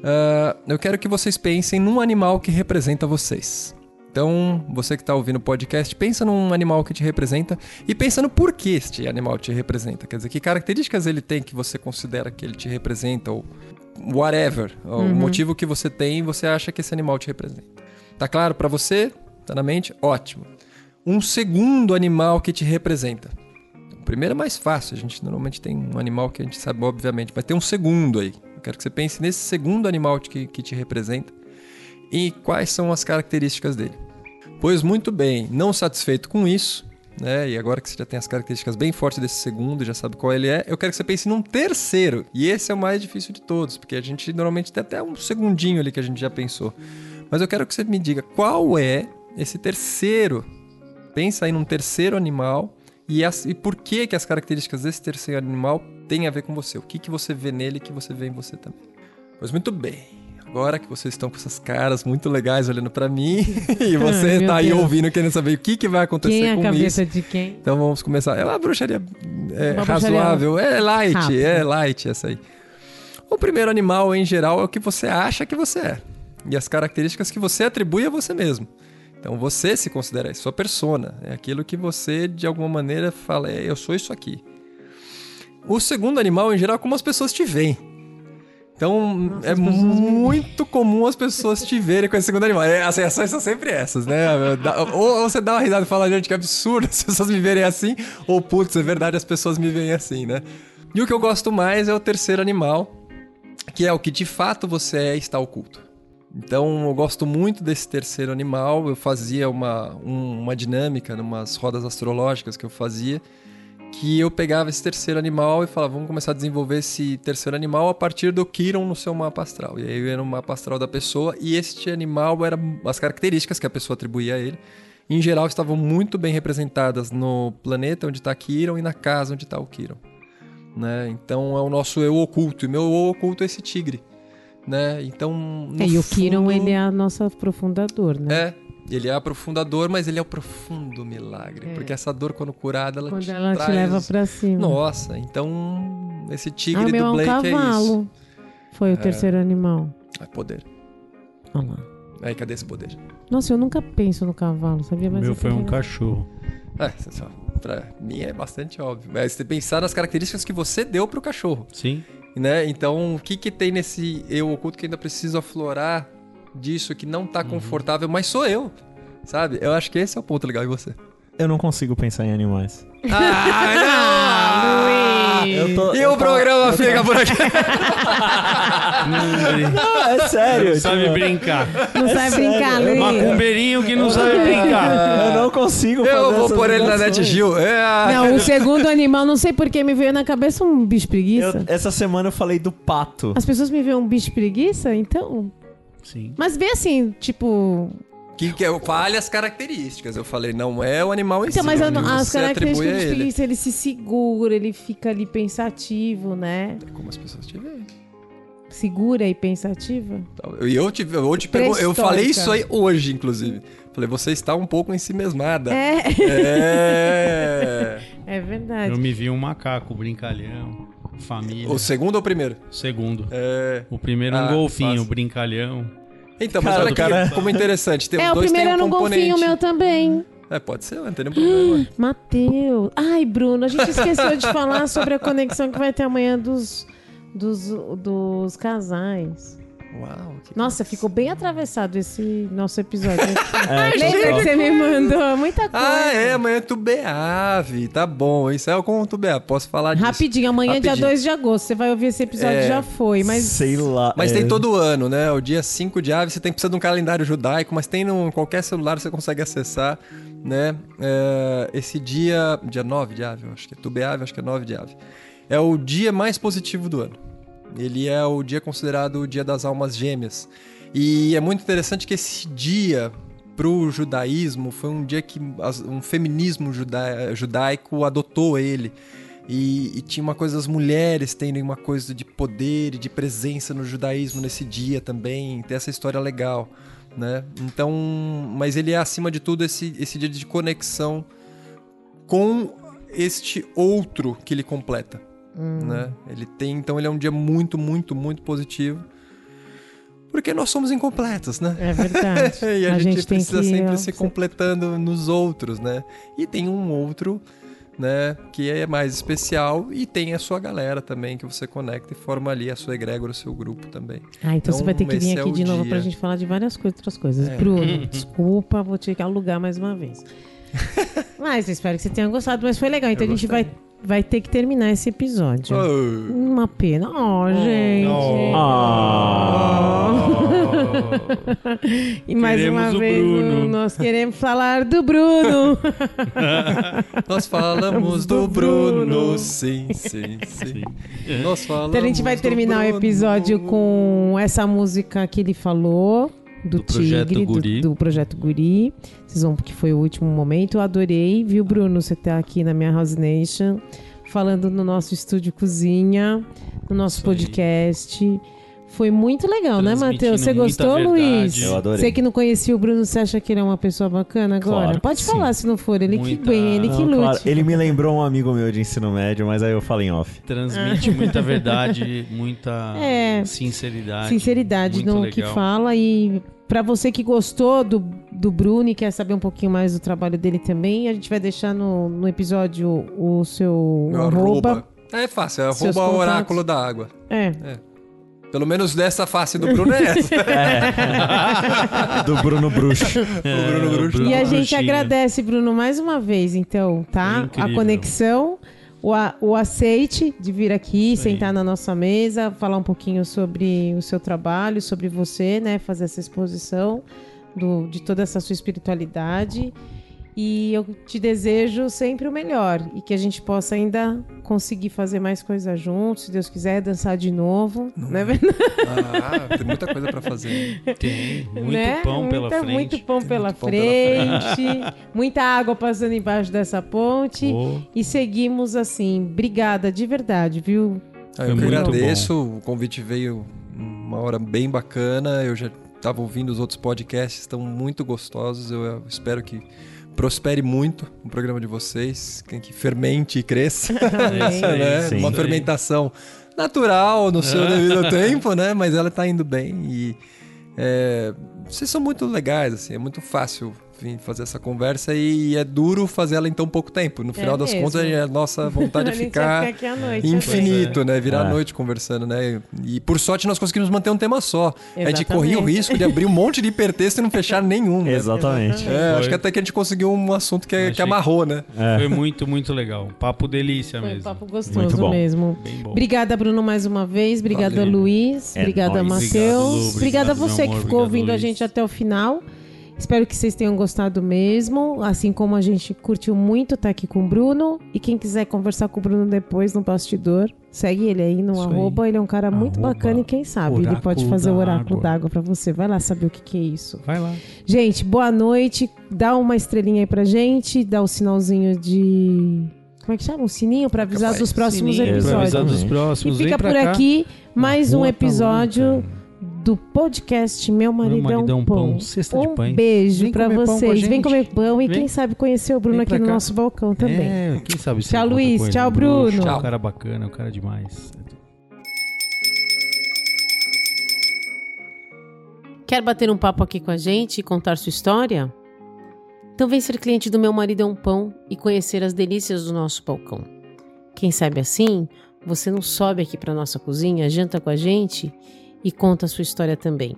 Speaker 5: Ah, eu quero que vocês pensem num animal que representa vocês. Então, você que está ouvindo o podcast, pensa num animal que te representa e pensa no porquê este animal te representa. Quer dizer, que características ele tem que você considera que ele te representa ou whatever. O
Speaker 3: Uhum.
Speaker 5: motivo que você tem e você acha que esse animal te representa. Tá claro para você? Tá na mente? Ótimo. Um segundo animal que te representa. O primeiro é mais fácil, a gente normalmente tem um animal que a gente sabe, obviamente, mas tem um segundo aí. Eu quero que você pense nesse segundo animal que, que te representa e quais são as características dele. Pois muito bem, não satisfeito com isso, né? E agora que você já tem as características bem fortes desse segundo, já sabe qual ele é, eu quero que você pense num terceiro. E esse é o mais difícil de todos, porque a gente normalmente tem até um segundinho ali que a gente já pensou. Mas eu quero que você me diga qual é esse terceiro. Pensa aí num terceiro animal e, as- e por que que as características desse terceiro animal têm a ver com você. O que, que você vê nele que você vê em você também. Pois muito bem. Agora que vocês estão com essas caras muito legais olhando pra mim *laughs* e você tá aí
Speaker 3: Deus.
Speaker 5: ouvindo querendo saber o que, que vai acontecer
Speaker 3: Quem é a
Speaker 5: com
Speaker 3: cabeça
Speaker 5: isso.
Speaker 3: de quem?
Speaker 5: Então vamos começar. É uma bruxaria é,
Speaker 3: Uma bruxaria
Speaker 5: razoável, é light,
Speaker 3: rápida.
Speaker 5: é light essa aí. O primeiro animal em geral é o que você acha que você é e as características que você atribui a você mesmo. Então você se considera isso, sua persona, é aquilo que você de alguma maneira fala, é, eu sou isso aqui. O segundo animal em geral é como as pessoas te veem. Então
Speaker 3: Nossa,
Speaker 5: é
Speaker 3: pessoas me-
Speaker 5: muito comum as pessoas te verem com esse segundo animal. É, as reações são sempre essas, né? Ou, ou você dá uma risada e fala, gente, que absurdo *laughs* as pessoas me verem assim, ou putz, é verdade, as pessoas me veem assim, né? E o que eu gosto mais é o terceiro animal, que é o que de fato você é está oculto. Então eu gosto muito desse terceiro animal. Eu fazia uma, um- uma dinâmica, umas rodas astrológicas que eu fazia, que eu pegava esse terceiro animal e falava, vamos começar a desenvolver esse terceiro animal a partir do Kiron no seu mapa astral. E aí eu ia no mapa astral da pessoa e este animal era as características que a pessoa atribuía a ele. Em geral, estavam muito bem representadas no planeta onde está Kiron e na casa onde está o Kiron. Né? Então é o nosso eu oculto. E meu eu oculto é esse tigre. Né? Então,
Speaker 3: É, e o Kiron,
Speaker 5: fundo-
Speaker 3: ele é o nosso aprofundador, né?
Speaker 5: é, ele é aprofundador, mas ele é o profundo milagre.
Speaker 3: É.
Speaker 5: Porque essa dor, quando curada, ela
Speaker 3: Quando
Speaker 5: te
Speaker 3: ela
Speaker 5: traz...
Speaker 3: te leva pra cima.
Speaker 5: Nossa, então esse
Speaker 3: ah,
Speaker 5: tigre
Speaker 3: o meu é
Speaker 5: do
Speaker 3: um
Speaker 5: Blake é isso.
Speaker 3: cavalo. Foi o terceiro animal.
Speaker 5: É poder.
Speaker 3: Olha lá.
Speaker 5: Aí, cadê esse poder?
Speaker 3: Nossa, eu nunca penso no cavalo, sabia?
Speaker 4: O
Speaker 3: Mas
Speaker 4: meu
Speaker 3: eu
Speaker 4: foi um cachorro.
Speaker 5: É, só, pra mim é bastante óbvio. Mas você pensar nas características que você deu pro cachorro,
Speaker 4: Sim.
Speaker 5: né? Então, o que que tem nesse eu oculto que ainda preciso aflorar disso que não
Speaker 4: Uhum.
Speaker 5: tá confortável, mas sou eu, sabe? Eu acho que esse é o ponto legal em você.
Speaker 2: Eu não consigo pensar em animais.
Speaker 5: Ah,
Speaker 3: Luiz!
Speaker 2: Eu tô,
Speaker 5: E
Speaker 2: eu
Speaker 5: o programa fica por aqui.
Speaker 2: Não, é *laughs* sério.
Speaker 4: Não sabe
Speaker 2: tipo,
Speaker 4: brincar.
Speaker 3: Não
Speaker 2: É
Speaker 3: sabe
Speaker 2: sério,
Speaker 3: brincar, Luiz.
Speaker 4: Macumbeirinho que não sabe brincar.
Speaker 2: Eu não consigo fazer
Speaker 5: Eu vou pôr ele na. Net Gil. É.
Speaker 3: Não, o segundo animal, não sei porque me veio na cabeça um bicho preguiça.
Speaker 2: Eu- essa semana eu falei do pato.
Speaker 3: As pessoas me veem um bicho preguiça, então.
Speaker 4: Sim.
Speaker 3: Mas vê assim, tipo.
Speaker 5: Que, que eu fale as características. Eu falei, não é o animal em
Speaker 3: Então,
Speaker 5: si.
Speaker 3: mas
Speaker 5: o
Speaker 3: a-
Speaker 5: que
Speaker 3: as características
Speaker 5: a
Speaker 3: do bicho
Speaker 5: ele.
Speaker 3: preguiça, ele se segura, ele fica ali pensativo, né?
Speaker 5: É Como as pessoas te veem.
Speaker 3: Segura e pensativa.
Speaker 5: E eu te, eu te pergun- eu falei isso aí hoje, inclusive. Falei, você está um pouco ensimesmada.
Speaker 3: É,
Speaker 5: É. *laughs*
Speaker 3: é verdade.
Speaker 4: Eu me vi um macaco, brincalhão, família.
Speaker 5: o segundo ou o primeiro?
Speaker 4: segundo.
Speaker 5: É.
Speaker 4: O primeiro é um
Speaker 5: Ah,
Speaker 4: golfinho,
Speaker 5: fácil.
Speaker 4: brincalhão.
Speaker 5: Então, mas
Speaker 2: Cara,
Speaker 5: olha
Speaker 2: cara-
Speaker 5: aqui, como interessante. Tem,
Speaker 3: É,
Speaker 5: os
Speaker 3: o
Speaker 5: dois
Speaker 3: primeiro era
Speaker 5: um
Speaker 3: um
Speaker 5: componente.
Speaker 3: golfinho meu também.
Speaker 5: É, pode ser, não tem nenhum problema. *gasps*
Speaker 3: Matheus. Ai, Bruno, a gente esqueceu de falar sobre a conexão que vai ter amanhã dos, dos, dos casais.
Speaker 5: Uau. que
Speaker 3: Nossa, ficou bem atravessado esse nosso episódio. *laughs*
Speaker 2: É,
Speaker 3: Lembra que você me mandou? Muita coisa.
Speaker 5: Ah, é, amanhã é Tubeave. Tá bom, isso é com Tubeave, posso falar disso.
Speaker 3: Rapidinho, amanhã é dia
Speaker 5: Rapidinho.
Speaker 3: 2 de agosto. Você vai ouvir esse episódio,
Speaker 5: É,
Speaker 3: já foi. Mas
Speaker 2: Sei lá.
Speaker 5: Mas
Speaker 2: é,
Speaker 5: tem todo ano, né? O dia 5 de ave, você tem precisa de um calendário judaico, mas tem no qualquer celular você consegue acessar, né? É, esse dia, dia 9 de ave, eu acho que é Tubeave, acho que é 9 de ave. É o dia mais positivo do ano. Ele é o dia considerado o dia das almas gêmeas. E é muito interessante que esse dia pro judaísmo foi um dia que um feminismo juda- judaico adotou ele. E, e tinha uma coisa das mulheres tendo uma coisa de poder e de presença no judaísmo nesse dia também. Tem essa história legal, né? Então, mas ele é acima de tudo esse, esse dia de conexão com este outro que ele completa, né? Ele tem, então ele é um dia muito, muito, muito positivo. Porque nós somos incompletos, né?
Speaker 3: é verdade. *laughs*
Speaker 5: e a, gente,
Speaker 3: tem
Speaker 5: precisa
Speaker 3: que
Speaker 5: sempre se completando nos outros, né? E tem um outro, né, que é mais especial e tem a sua galera também que você conecta e forma ali a sua egrégora, o seu grupo também.
Speaker 3: Ah, então, você vai ter que vir
Speaker 5: esse é
Speaker 3: aqui
Speaker 5: o
Speaker 3: de novo
Speaker 5: dia.
Speaker 3: pra gente falar de várias coisas, outras coisas.
Speaker 5: É.
Speaker 3: Bruno, *laughs* desculpa, vou que alugar mais uma vez. *laughs* mas espero que você tenha gostado, mas foi legal. Então
Speaker 5: Eu
Speaker 3: a gente
Speaker 5: gostei.
Speaker 3: vai, vai ter que terminar esse episódio.
Speaker 5: Oh.
Speaker 3: Uma pena. Oh, gente.
Speaker 2: Ah. *laughs*
Speaker 3: E mais
Speaker 4: Queremos
Speaker 3: uma
Speaker 4: o
Speaker 3: vez,
Speaker 4: Bruno.
Speaker 3: nós queremos falar do Bruno. *laughs*
Speaker 5: Nós falamos do
Speaker 3: Do Bruno.
Speaker 5: Bruno, sim, sim, sim. Nós falamos
Speaker 3: Então a gente vai terminar o episódio com essa música que ele falou. Do,
Speaker 4: Do Projeto
Speaker 3: Tigre, do-
Speaker 4: Guri.
Speaker 3: Do, Projeto Guri. Vocês vão porque foi o último momento. Eu adorei, viu, Bruno? Você tá aqui na minha House Nation, falando no nosso estúdio cozinha, no nosso
Speaker 4: Isso aí.
Speaker 3: Foi muito legal, né, Matheus? Você gostou,
Speaker 4: verdade.
Speaker 3: Luiz?
Speaker 2: Eu adorei.
Speaker 3: Você que não conhecia o Bruno, você acha que ele é uma pessoa bacana agora?
Speaker 2: Claro que
Speaker 3: Pode
Speaker 2: sim.
Speaker 3: falar se não for. Ele
Speaker 4: Muita-
Speaker 3: que bem, ele que
Speaker 2: Não,
Speaker 3: lute.
Speaker 2: claro, ele me lembrou um amigo meu de ensino médio, mas aí eu falei em off.
Speaker 4: Transmite muita verdade, *laughs* muita
Speaker 3: É.
Speaker 4: sinceridade.
Speaker 3: sinceridade no
Speaker 4: legal.
Speaker 3: que fala e pra você que gostou do, do Bruno e quer saber um pouquinho mais do trabalho dele também, a gente vai deixar no, no episódio o seu arroba.
Speaker 5: arroba. É fácil, é arroba
Speaker 3: contatos.
Speaker 5: oráculo da água.
Speaker 3: É.
Speaker 5: Pelo menos dessa face do Bruno é essa. *laughs* *laughs*
Speaker 2: Do Bruno Bruxo.
Speaker 4: É,
Speaker 5: Bruno Bruxo.
Speaker 4: Bruno
Speaker 3: E a gente
Speaker 4: Bruxinha.
Speaker 3: agradece, Bruno, mais uma vez, então, tá?
Speaker 4: Incrível.
Speaker 3: A conexão, o, a- o aceite de vir aqui,
Speaker 4: Isso aí.
Speaker 3: sentar na nossa mesa, falar um pouquinho sobre o seu trabalho, sobre você, né? Fazer essa exposição do- de toda essa sua espiritualidade. E eu te desejo sempre o melhor e que a gente possa ainda conseguir fazer mais coisas juntos, se Deus quiser, dançar de novo. Não, é verdade? *laughs*
Speaker 5: Ah, tem muita coisa pra fazer.
Speaker 4: Tem muito
Speaker 3: Né?
Speaker 4: pão pela
Speaker 3: Muita-
Speaker 4: frente.
Speaker 3: Muito pão, pela,
Speaker 5: muito pão pela
Speaker 3: frente, *laughs* muita água passando embaixo dessa ponte.
Speaker 4: Oh,
Speaker 3: E seguimos assim. Obrigada de verdade, viu?
Speaker 5: Ah, eu agradeço, o convite veio uma hora bem bacana. Eu já estava ouvindo os outros podcasts, estão muito gostosos. Eu espero que prospere muito o programa de vocês, que, fermente e cresça, *laughs*
Speaker 3: Amém. *laughs*
Speaker 5: né?
Speaker 2: sim.
Speaker 5: Uma
Speaker 4: Isso aí.
Speaker 5: fermentação natural no seu devido *laughs* tempo, né? Mas ela está indo bem e é, vocês são muito legais, assim, é muito fácil vir fazer essa conversa e é duro fazer ela em tão pouco tempo. No final das
Speaker 3: mesmo.
Speaker 5: contas, a nossa vontade *laughs* é
Speaker 3: A gente
Speaker 5: ficar
Speaker 3: ficar aqui à noite.
Speaker 5: infinito, né? Virar
Speaker 2: É.
Speaker 5: a noite conversando, né? E por sorte nós conseguimos manter um tema só. A gente
Speaker 3: Exatamente.
Speaker 5: corria o risco de abrir um monte de hipertexto e não fechar nenhum. né?
Speaker 2: Exatamente.
Speaker 5: É, acho que até que a gente conseguiu um assunto que, que amarrou, né?
Speaker 2: É.
Speaker 4: Foi muito, muito legal. Papo delícia
Speaker 3: Foi um
Speaker 4: mesmo.
Speaker 3: papo
Speaker 2: Muito
Speaker 3: gostoso
Speaker 2: bom.
Speaker 3: mesmo.
Speaker 4: Bem bom.
Speaker 3: Obrigada, Bruno, mais uma vez. Obrigada,
Speaker 5: Valeu.
Speaker 3: Luiz.
Speaker 2: É
Speaker 3: Obrigada. Matheus. Obrigada a você
Speaker 4: meu
Speaker 3: que
Speaker 4: amor.
Speaker 3: ficou
Speaker 4: Obrigado,
Speaker 3: ouvindo a
Speaker 4: Luiz.
Speaker 3: gente até o final. Espero que vocês tenham gostado mesmo, assim como a gente curtiu muito estar aqui com o Bruno. E quem quiser conversar com o Bruno depois no bastidor, segue ele aí no
Speaker 4: Isso aí.
Speaker 3: arroba. Ele é um cara muito
Speaker 4: Arroba
Speaker 3: bacana e quem sabe ele pode fazer o
Speaker 4: da
Speaker 3: oráculo
Speaker 4: Água.
Speaker 3: d'água pra você. Vai lá saber o que, que é isso.
Speaker 4: Vai lá.
Speaker 3: Gente, boa noite. Dá uma estrelinha aí pra gente, dá o sinalzinho de. Como é que chama? Um sininho pra avisar dos próximos
Speaker 4: Sininho pra
Speaker 3: episódios.
Speaker 4: avisar dos
Speaker 2: Exatamente.
Speaker 3: E
Speaker 4: próximos.
Speaker 3: fica por
Speaker 4: cá.
Speaker 3: aqui mais um
Speaker 4: tá
Speaker 3: episódio
Speaker 4: louca.
Speaker 3: Do podcast Meu Marido,
Speaker 4: Marido
Speaker 3: é um Pão.
Speaker 4: cesta
Speaker 3: um
Speaker 4: de pães.
Speaker 3: beijo
Speaker 4: Vem
Speaker 3: pra
Speaker 4: comer pão com a
Speaker 3: vocês. Vem comer pão e
Speaker 4: Vem.
Speaker 3: quem sabe conhecer o Bruno aqui
Speaker 4: pra
Speaker 3: no
Speaker 4: cá.
Speaker 3: nosso balcão também.
Speaker 4: É, quem sabe se
Speaker 3: Tchau, Luiz. Tchau,
Speaker 4: Um bruxo,
Speaker 3: Bruno.
Speaker 4: É um cara bacana, um cara demais.
Speaker 3: Quer bater um papo aqui com a gente e contar sua história? Então vem ser cliente do Meu Marido é um Pão e conhecer as delícias do nosso balcão. Quem sabe assim, você não sobe aqui para nossa cozinha, janta com a gente e conta sua história também.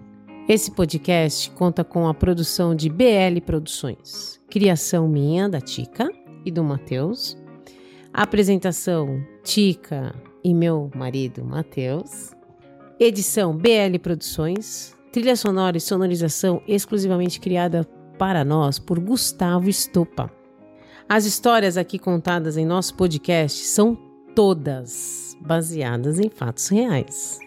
Speaker 3: Esse podcast conta com a produção de BL Produções, criação minha, da Tica e do Matheus, apresentação Tica e meu marido Matheus, edição BL Produções, trilha sonora e sonorização exclusivamente criada para nós por Gustavo Estopa. As histórias aqui contadas em nosso podcast são todas baseadas em fatos reais.